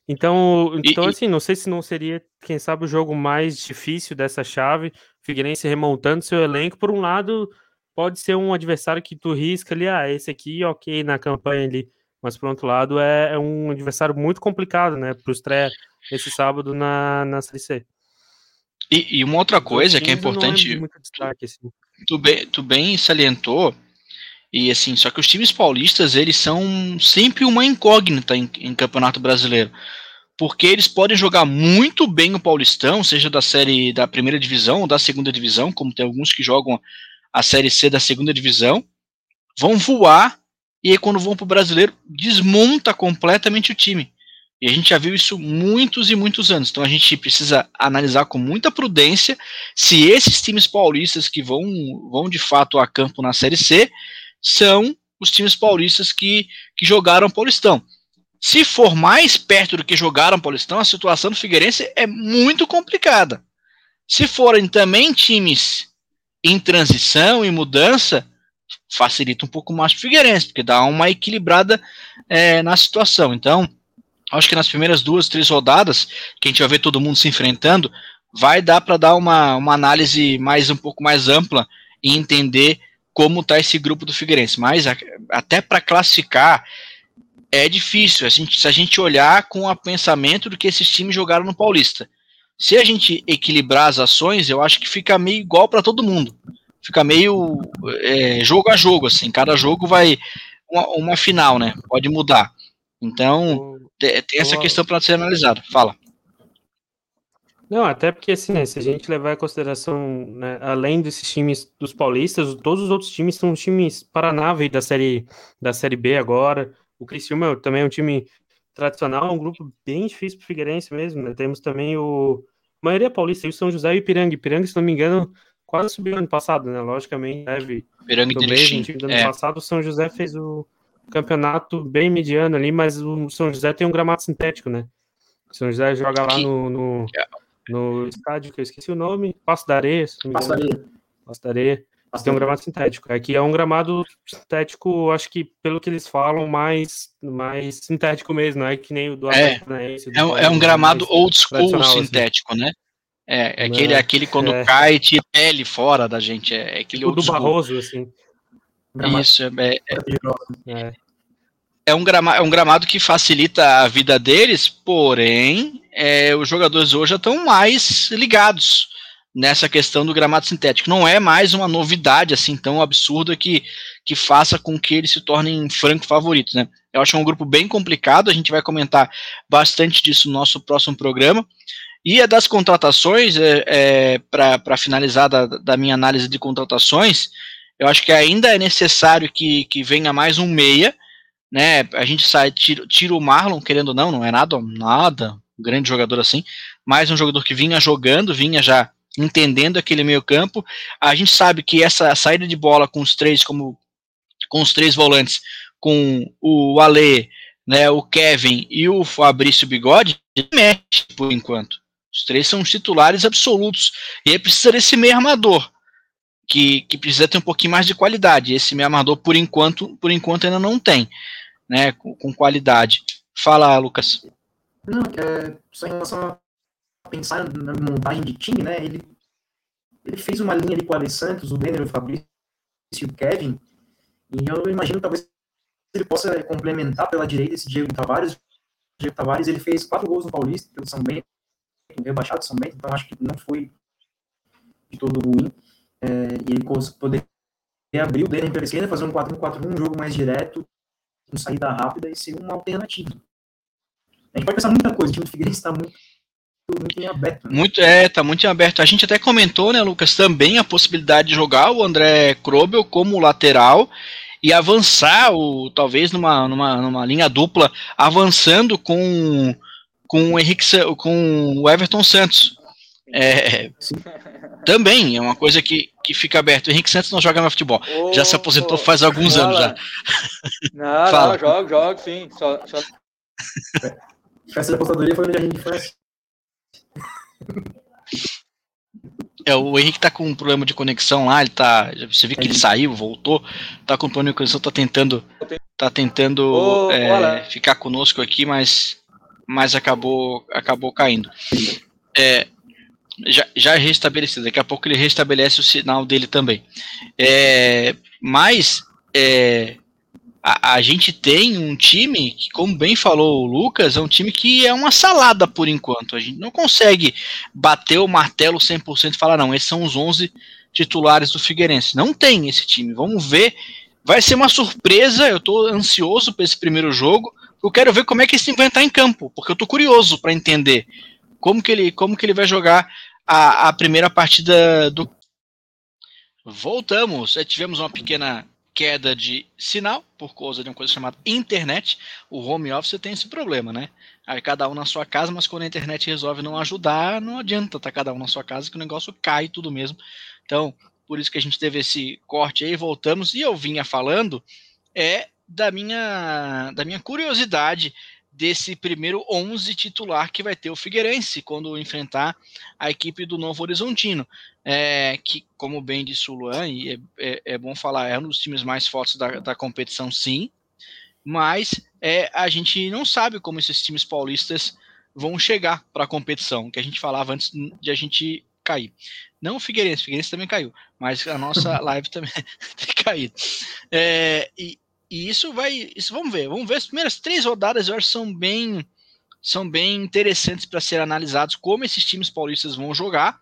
Então, então e, assim, não sei se não seria, quem sabe, o jogo mais difícil dessa chave, Figueirense remontando seu elenco, por um lado, pode ser um adversário que tu risca ali, ah, esse aqui, ok, na campanha ali, mas por outro lado é, é um adversário muito complicado, né, para o estreia esse sábado na, na Série C. E, e uma outra coisa que é, é importante, é destaque, assim. tu, bem, tu bem salientou, e assim, só que os times paulistas, eles são sempre uma incógnita em, em Campeonato Brasileiro. Porque eles podem jogar muito bem o Paulistão, seja da série da primeira divisão ou da segunda divisão, como tem alguns que jogam a série C da segunda divisão, vão voar e aí quando vão para o brasileiro, desmonta completamente o time. E a gente já viu isso muitos e muitos anos. Então a gente precisa analisar com muita prudência se esses times paulistas que vão, vão de fato a campo na Série C são os times paulistas que, que jogaram Paulistão. Se for mais perto do que jogaram Paulistão, a situação do Figueirense é muito complicada. Se forem também times em transição e mudança, facilita um pouco mais para o Figueirense, porque dá uma equilibrada é, na situação. Então, acho que nas primeiras duas, três rodadas, que a gente vai ver todo mundo se enfrentando, vai dar para dar uma, uma análise mais um pouco mais ampla e entender como tá esse grupo do Figueirense. Mas a, até para classificar é difícil. A gente, se a gente olhar com o pensamento do que esses times jogaram no Paulista. Se a gente equilibrar as ações, eu acho que fica meio igual para todo mundo. Fica meio é, jogo a jogo, assim. Cada jogo vai uma, uma final, né? Pode mudar. Então, tem essa questão para ser analisada. Fala. Não, até porque assim, né, se a gente levar em consideração, né, além desses times dos paulistas, todos os outros times são times paranáveis da série da série B agora. O Criciúma também é um time tradicional, é um grupo bem difícil para o Figueirense mesmo. Né? Temos também o a maioria paulista, o São José e o Ipiranga. Ipiranga, se não me engano, quase subiu ano passado, né? Logicamente, deve. Ipiranga do mesmo time do ano é. passado, o São José fez o campeonato bem mediano ali, mas o São José tem um gramado sintético, né? O São José joga lá no, no, no estádio que eu esqueci o nome, Passo da Areia. Passo da Areia. Passo da Areia. Passo tem um gramado sintético. Aqui é um gramado sintético, acho que pelo que eles falam, mais, mais sintético mesmo, não é que nem o do É, é, um, é um gramado old school assim. sintético, assim. né? É, é aquele, é, aquele quando é. cai tira pele fora da gente. É, é aquele tipo do Barroso, assim. Isso, é, é, é, um gramado, é um gramado que facilita a vida deles, porém, é, os jogadores hoje já estão mais ligados nessa questão do gramado sintético. Não é mais uma novidade assim tão absurda que, que faça com que eles se tornem franco favoritos, né? Eu acho um grupo bem complicado, a gente vai comentar bastante disso no nosso próximo programa. E a das contratações, é, é para finalizar da, da minha análise de contratações, eu acho que ainda é necessário que, que venha mais um meia, né? A gente sai, tira, tira o Marlon, querendo ou não, não é nada, nada, um grande jogador assim, mais um jogador que vinha jogando, vinha já entendendo aquele meio campo. A gente sabe que essa saída de bola com os três, como com os três volantes, com o Ale, né, o Kevin e o Fabrício Bigode, mexe por enquanto. Os três são os titulares absolutos. E aí precisa desse meio armador que, que precisa ter um pouquinho mais de qualidade. Esse meio armador, por enquanto, por enquanto ainda não tem, né, com, com qualidade. Fala, Lucas. Não, é, só em relação a pensar na montagem de time, né, ele, ele fez uma linha ali com o Alessandro, o Denner, o Fabrício e o Kevin, e eu imagino talvez ele possa complementar pela direita esse Diego Tavares. O Diego Tavares, ele fez quatro gols no Paulista, pelo São Bento, rebaixado Bento, então acho que não foi de todo ruim é, e ele poderia abrir o dele pela esquerda, fazer um 4-1-4-1, um jogo mais direto, com saída rápida e ser uma alternativa. A gente pode pensar muita coisa, o time do Figueirense está muito, muito em aberto. Né? Muito, é, tá muito em aberto. A gente até comentou, né, Lucas, também a possibilidade de jogar o André Krobel como lateral e avançar, o, talvez numa, numa, numa linha dupla, avançando com, com o Henrique, com o Everton Santos. É, também é uma coisa que, que fica aberto. O Henrique Santos não joga mais futebol. Oh, já se aposentou oh, faz alguns anos já. Não, Fala. não, jogo, jogo, sim. Só, só... Festa da aposentadoria foi no jardim de infância. É, o Henrique tá com um problema de conexão lá, ele tá. Você viu que ele saiu, voltou, tá com um problema de conexão, tá tentando. Tá tentando oh, é, ficar conosco aqui, mas, mas acabou, acabou caindo. É, já, já restabelecido. Daqui a pouco ele restabelece o sinal dele também. É, mas é, a, a, gente tem um time que, como bem falou o Lucas, é um time que é uma salada por enquanto. A gente não consegue bater o martelo 100% e falar, não, esses são os 11 titulares do Figueirense. Não tem esse time. Vamos ver. Vai ser uma surpresa. Eu estou ansioso para esse primeiro jogo. Eu quero ver como é que esse time vai entrar em campo, porque eu estou curioso para entender como que ele, como que ele vai jogar a, a primeira partida do. Voltamos, é, tivemos uma pequena queda de sinal por causa de uma coisa chamada internet. O home office tem esse problema, né? Aí cada um na sua casa, mas quando a internet resolve não ajudar, não adianta tá cada um na sua casa que o negócio cai tudo mesmo. Então, por isso que a gente teve esse corte aí, voltamos e eu vinha falando é da minha da minha curiosidade desse primeiro 11 titular que vai ter o Figueirense quando enfrentar a equipe do Novo Horizontino, é, que, como bem disse o Luan, e é, é, é, bom falar, é um dos times mais fortes da, da competição, sim, mas é, a gente não sabe como esses times paulistas vão chegar para a competição, que a gente falava antes de a gente cair. Não o Figueirense, o Figueirense também caiu, mas a nossa live também tem caído. É, e, e, isso vai. Isso vamos ver. Vamos ver. As primeiras três rodadas eu acho são bem, são bem interessantes para ser analisados como esses times paulistas vão jogar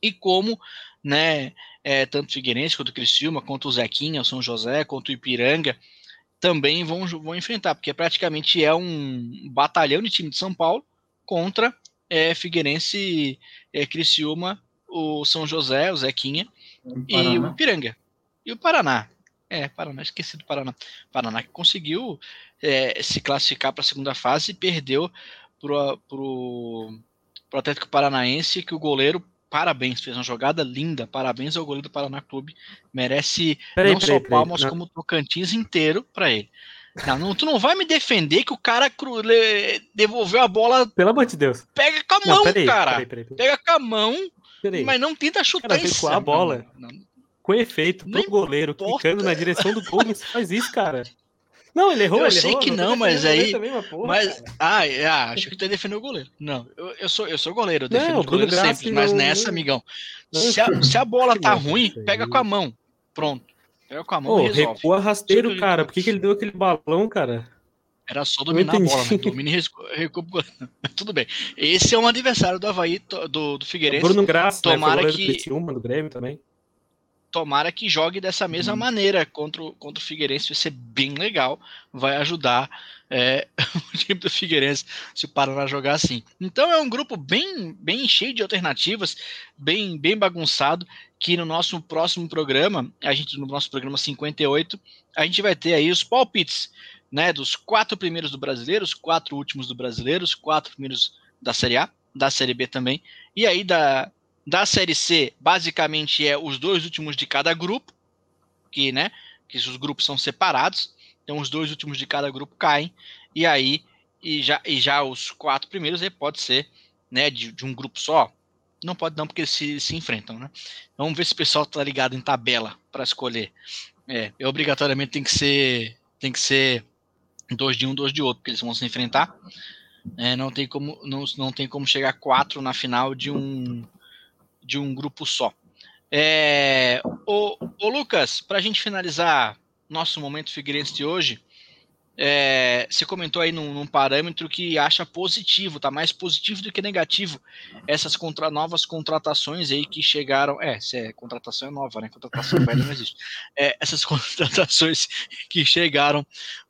e como, né, é, tanto Figueirense quanto o Criciúma, quanto o Zequinha, o São José, quanto o Ipiranga, também vão, vão enfrentar, porque praticamente é um batalhão de time de São Paulo contra é, Figueirense, é, Criciúma, o São José, o Zequinha o e o Ipiranga. E o Paraná. É, Paraná, esqueci do Paraná. Paraná que conseguiu é, se classificar para a segunda fase e perdeu pro, pro, pro Atlético Paranaense, que o goleiro parabéns, fez uma jogada linda. Parabéns ao goleiro do Paraná Clube. Merece peraí, não peraí, só palmas, peraí, como o Tocantins inteiro para ele. Não, não, tu não vai me defender que o cara cru, le, devolveu a bola. Pelo amor de Deus. Pega com a mão, não, cara. Pega com a mão, mas não tenta chutar cara, cima. a bola. Não, não, com efeito pro goleiro, importa. clicando na direção do gol, você faz isso, cara. Não, ele errou, eu ele sei errou, que não, mas aí. Também, mas, porra, mas ah, é, ah, acho que tu defendeu o goleiro. Não, eu, eu, sou, eu sou goleiro, eu defendo não, o goleiro sempre, mas nessa, amigão. Se a, se a bola tá ruim, pega com a mão. Pronto. Pega com a mão oh, e resolve. Recua rasteiro, cara. Por que, que ele deu aquele balão, cara? Era só dominar a bola, né? Domine e recua. Tudo bem. Esse é um adversário do Havaí, do, do Figueirense. Bruno Graça, Tomara né? que. Do, do Grêmio também tomara que jogue dessa mesma uhum. maneira contra, o, contra o Figueirense, vai ser bem legal, vai ajudar é, o time do Figueirense se o Paraná jogar assim. Então é um grupo bem, bem cheio de alternativas, bem, bem bagunçado, que no nosso próximo programa, a gente no nosso programa 58, a gente vai ter aí os palpites, né, dos quatro primeiros do brasileiro, os quatro últimos do brasileiro, os quatro primeiros da Série A, da Série B também, e aí da, da Série C, basicamente, é os dois últimos de cada grupo, que, né, que os grupos são separados, então os dois últimos de cada grupo caem, e aí, e já, e já os quatro primeiros aí pode ser, né, de, de um grupo só, não pode não, porque eles se, se enfrentam, né? Vamos ver se o pessoal tá ligado em tabela para escolher. É, obrigatoriamente tem que ser tem que ser dois de um, dois de outro, porque eles vão se enfrentar. É, não tem como não, não tem como chegar quatro na final de um de um grupo só. É, o Lucas, para a gente finalizar nosso momento Figueirense de hoje, é, você comentou aí num, num, parâmetro que acha positivo, tá mais positivo do que negativo essas contra, novas contratações aí que chegaram. É, se é contratação é nova, né? Contratação velha não existe. É, essas contratações que chegaram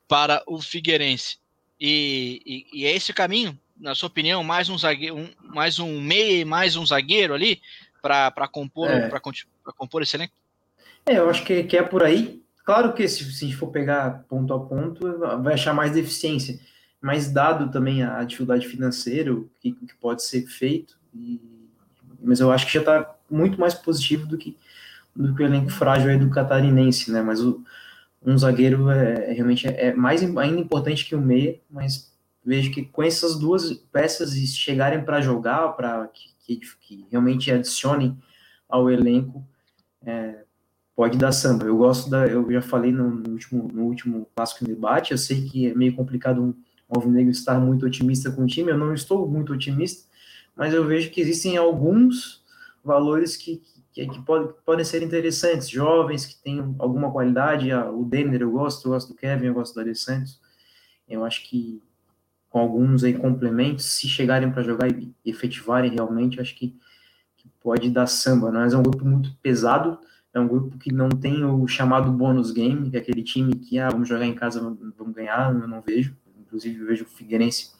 para o Figueirense. E, e, e, é esse o caminho, na sua opinião, mais um zagueiro, um, mais um meia, mais um zagueiro ali? Para compor, é. para compor esse elenco? É, eu acho que, que é por aí. Claro que se, se a gente for pegar ponto a ponto, vai achar mais deficiência. Mas dado também a dificuldade financeira, o que, que pode ser feito, e, mas eu acho que já está muito mais positivo do que, do que o elenco frágil aí do catarinense, né? Mas o, um zagueiro é, é realmente é, é mais ainda importante que o meia, mas vejo que com essas duas peças chegarem para jogar, para que, que, que realmente adicionem ao elenco, é, pode dar samba. Eu gosto da, eu já falei no, no, último, no último clássico debate, eu sei que é meio complicado um, alvinegro estar muito otimista com o time, eu não estou muito otimista, mas eu vejo que existem alguns valores que, que, que podem, podem ser interessantes, jovens que têm alguma qualidade, ah, o Denner eu gosto, eu gosto do Kevin, eu gosto do Alessandro, eu acho que com alguns aí complementos, se chegarem para jogar e efetivarem realmente, acho que, que, pode dar samba. Mas é um grupo muito pesado, é um grupo que não tem o chamado bônus game, que é aquele time que, ah, vamos jogar em casa, vamos ganhar, eu não vejo. Inclusive, vejo o Figueirense,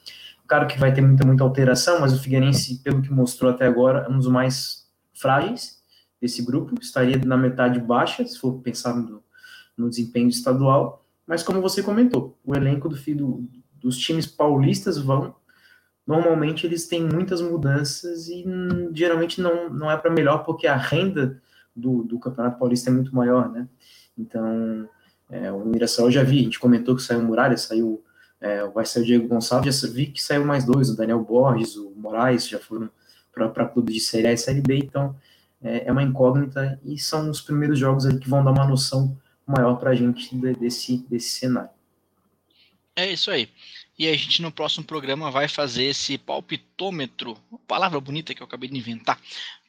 claro que vai ter muita, muita alteração, mas o Figueirense, pelo que mostrou até agora, é um dos mais frágeis desse grupo, estaria na metade baixa, se for pensar no, no desempenho estadual, mas como você comentou, o elenco do, do, dos times paulistas vão, normalmente eles têm muitas mudanças e hum, geralmente não, não é para melhor porque a renda do, do Campeonato Paulista é muito maior, né? Então, é, o Mirassol eu já vi, a gente comentou que saiu o Muralha, saiu, é, vai sair o Diego Gonçalves, já vi que saiu mais dois, o Daniel Borges, o Moraes, já foram para clubes de Série A e Série B, então é, é, uma incógnita e são os primeiros jogos aí que vão dar uma noção maior para a gente desse, desse cenário. É isso aí. E a gente no próximo programa vai fazer esse palpitômetro palavra bonita que eu acabei de inventar,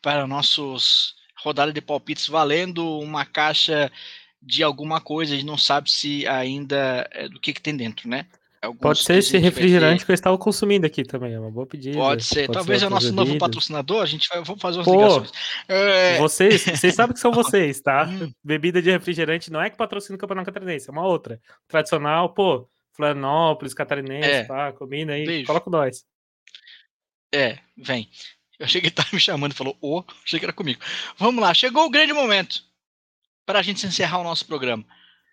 para nossos rodada de palpites valendo uma caixa de alguma coisa, a gente não sabe se ainda é do que, que tem dentro, né? Alguns pode ser esse refrigerante que eu estava consumindo aqui também, é uma boa pedida. Pode ser, pode talvez ser é o nosso bebidas. novo patrocinador, a gente vai vamos fazer umas Pô, ligações. É... Vocês, vocês sabem que são vocês, tá? Hum. Bebida de refrigerante não é que patrocina o Campeonato Catarinense, é uma outra. Tradicional, pô, Florianópolis, Catarinense, é. pá, combina aí, Beijo. coloca nós. É, vem. Eu achei que ele estava me chamando e falou, ô, oh, achei que era comigo. Vamos lá, chegou o grande momento para a gente encerrar o nosso programa.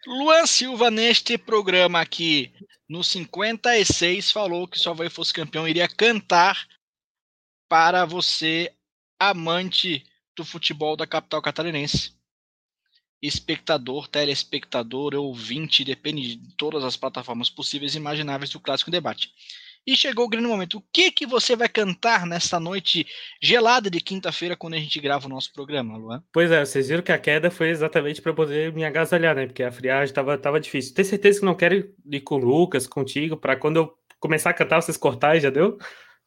Luan Silva, neste programa aqui, no 56, falou que se o Havaí fosse campeão, iria cantar para você, amante do futebol da capital catarinense. Espectador, telespectador, ouvinte, depende de todas as plataformas possíveis e imagináveis do Clássico Debate. E chegou o grande momento. O que que você vai cantar nesta noite gelada de quinta-feira quando a gente grava o nosso programa, Luan? Pois é, vocês viram que a queda foi exatamente para poder me agasalhar, né? Porque a friagem tava, tava difícil. Tem certeza que não quero ir com o Lucas, contigo, para quando eu começar a cantar vocês cortarem, já deu?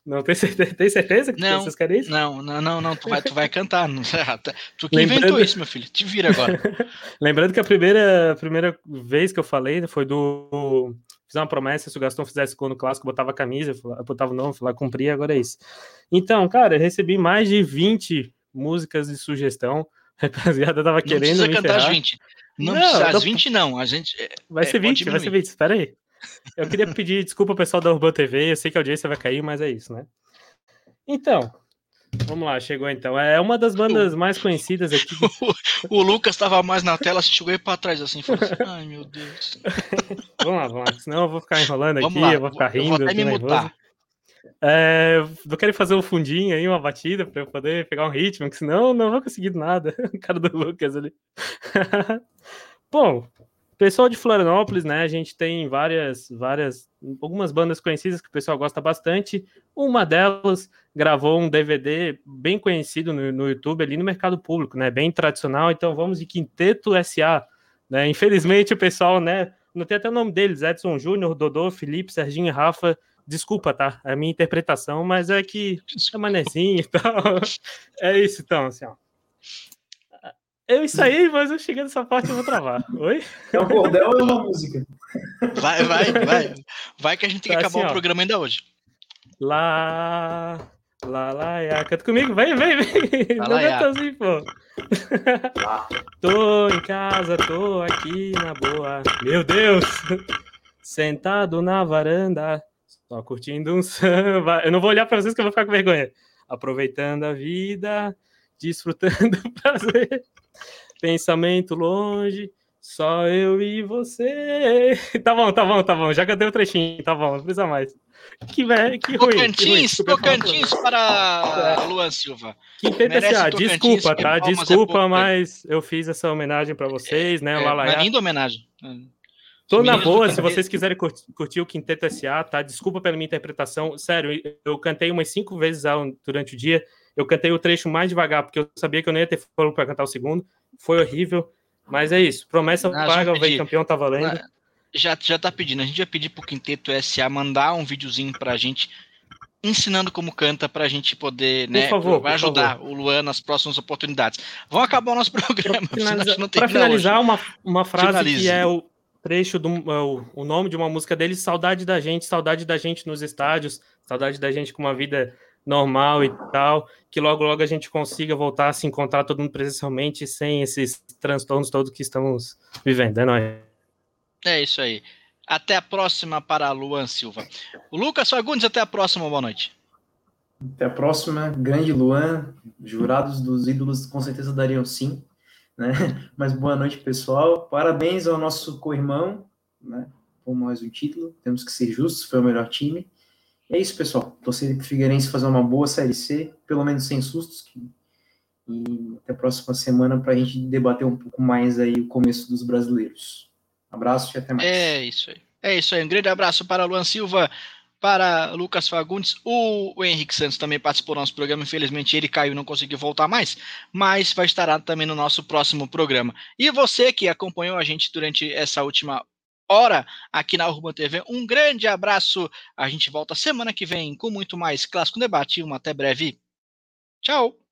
Não tem certeza, tem certeza que não, vocês querem isso? Não, não, não, não, tu vai, tu vai cantar. tu que Lembrando... inventou isso, meu filho. Te vira agora. Lembrando que a primeira, a primeira vez que eu falei foi do fiz uma promessa, se o Gastão fizesse gol no clássico, botava a camisa, botava o nome, falar, cumpria, agora é isso. Então, cara, eu recebi mais de 20 músicas de sugestão. Rapaziada tava não querendo. Não precisa cantar as 20. Não, não precisa, as 20 não. A gente. É, vai ser 20, vai ser 20, espera aí. Eu queria pedir desculpa ao pessoal da Urban TV, eu sei que a audiência vai cair, mas é isso, né? Então, Vamos lá, chegou então. É uma das bandas mais conhecidas aqui. o, Lucas estava mais na tela, se chegou aí para trás assim, falou assim, ai meu Deus. vamos lá, vamos lá, senão eu vou ficar enrolando vamos aqui, lá. eu vou ficar rindo. Eu vou até me mutar. É, eu quero fazer um fundinho aí, uma batida, para eu poder pegar um ritmo, que senão não vou conseguir nada. O cara do Lucas ali. Bom, Pessoal de Florianópolis, né? A gente tem várias, várias, algumas bandas conhecidas que o pessoal gosta bastante. Uma delas gravou um DVD bem conhecido no, no YouTube ali no mercado público, né? Bem tradicional. Então vamos de Quinteto SA. Né? Infelizmente o pessoal, né? Não tem até o nome deles: Edson Júnior, Dodô, Felipe, Serginho e Rafa. Desculpa, tá? É a minha interpretação, mas é que é manezinho e tal. É isso, então, assim, ó. Eu isso aí, mas eu cheguei nessa parte e vou travar. Oi? É um cordel ou é uma música? Vai, vai, vai. Vai que a gente tem que tá acabar assim, o programa ainda hoje. Lá, lá, lá, ya. Canta comigo, vem, vem, vem. Lá, Não é assim, pô. tô em casa, tô aqui na boa. Meu Deus! Sentado na varanda, só curtindo um samba. Eu não vou olhar para vocês que eu vou ficar com vergonha. Aproveitando a vida, desfrutando o prazer. Pensamento longe, só eu e você. Tá bom, tá bom, tá bom. Já cantei o trechinho, tá bom, não precisa mais. Que, velho, que ruim. Tocantins, que ruim. Tocantins para Luan Silva. Que PTCA, desculpa, tá? É desculpa, é mas eu fiz essa homenagem para vocês, né? É, uma linda homenagem. Tô na boa, se vocês quiserem curtir, curtir, o Quinteto SA, tá? Desculpa pela minha interpretação. Sério, eu cantei umas cinco vezes durante o dia. Eu cantei o trecho mais devagar, porque eu sabia que eu não ia ter fôlego para cantar o segundo. Foi horrível. Mas é isso. Promessa ah, paga, o campeão tá valendo. Já, já tá pedindo. A gente vai pedir pro Quinteto SA mandar um videozinho pra gente ensinando como canta pra gente poder, por né, favor, vai ajudar favor. o Luan nas próximas oportunidades. Vamos acabar o nosso programa. Para finalizar, uma, uma frase Finalize. que é o trecho do é o, o nome de uma música dele, Saudade da gente, saudade da gente nos estádios, saudade da gente com uma vida normal e tal, que logo logo a gente consiga voltar a se encontrar todo mundo presencialmente sem esses transtornos todos que estamos vivendo, é nóis. É isso aí. Até a próxima para Luan Silva. O Lucas Fagundes, até a próxima, boa noite. Até a próxima, grande Luan. Jurados dos ídolos com certeza dariam sim, né? Mas boa noite, pessoal. Parabéns ao nosso co-irmão, né? Por mais um título. Temos que ser justos, foi o melhor time. É isso, pessoal. Torcer para o Figueirense fazer uma boa Série C, pelo menos sem sustos. E até a próxima semana para a gente debater um pouco mais aí o começo dos brasileiros. Abraço e até mais. É isso aí. É isso aí. Um grande abraço para Luan Silva, para Lucas Fagundes. O, Henrique Santos também participou do nosso programa. Infelizmente ele caiu e não conseguiu voltar mais, mas vai estar também no nosso próximo programa. E você que acompanhou a gente durante essa última hora aqui na Urban TV. Um grande abraço. A gente volta semana que vem com muito mais Clássico Debate. Uma até breve. Tchau.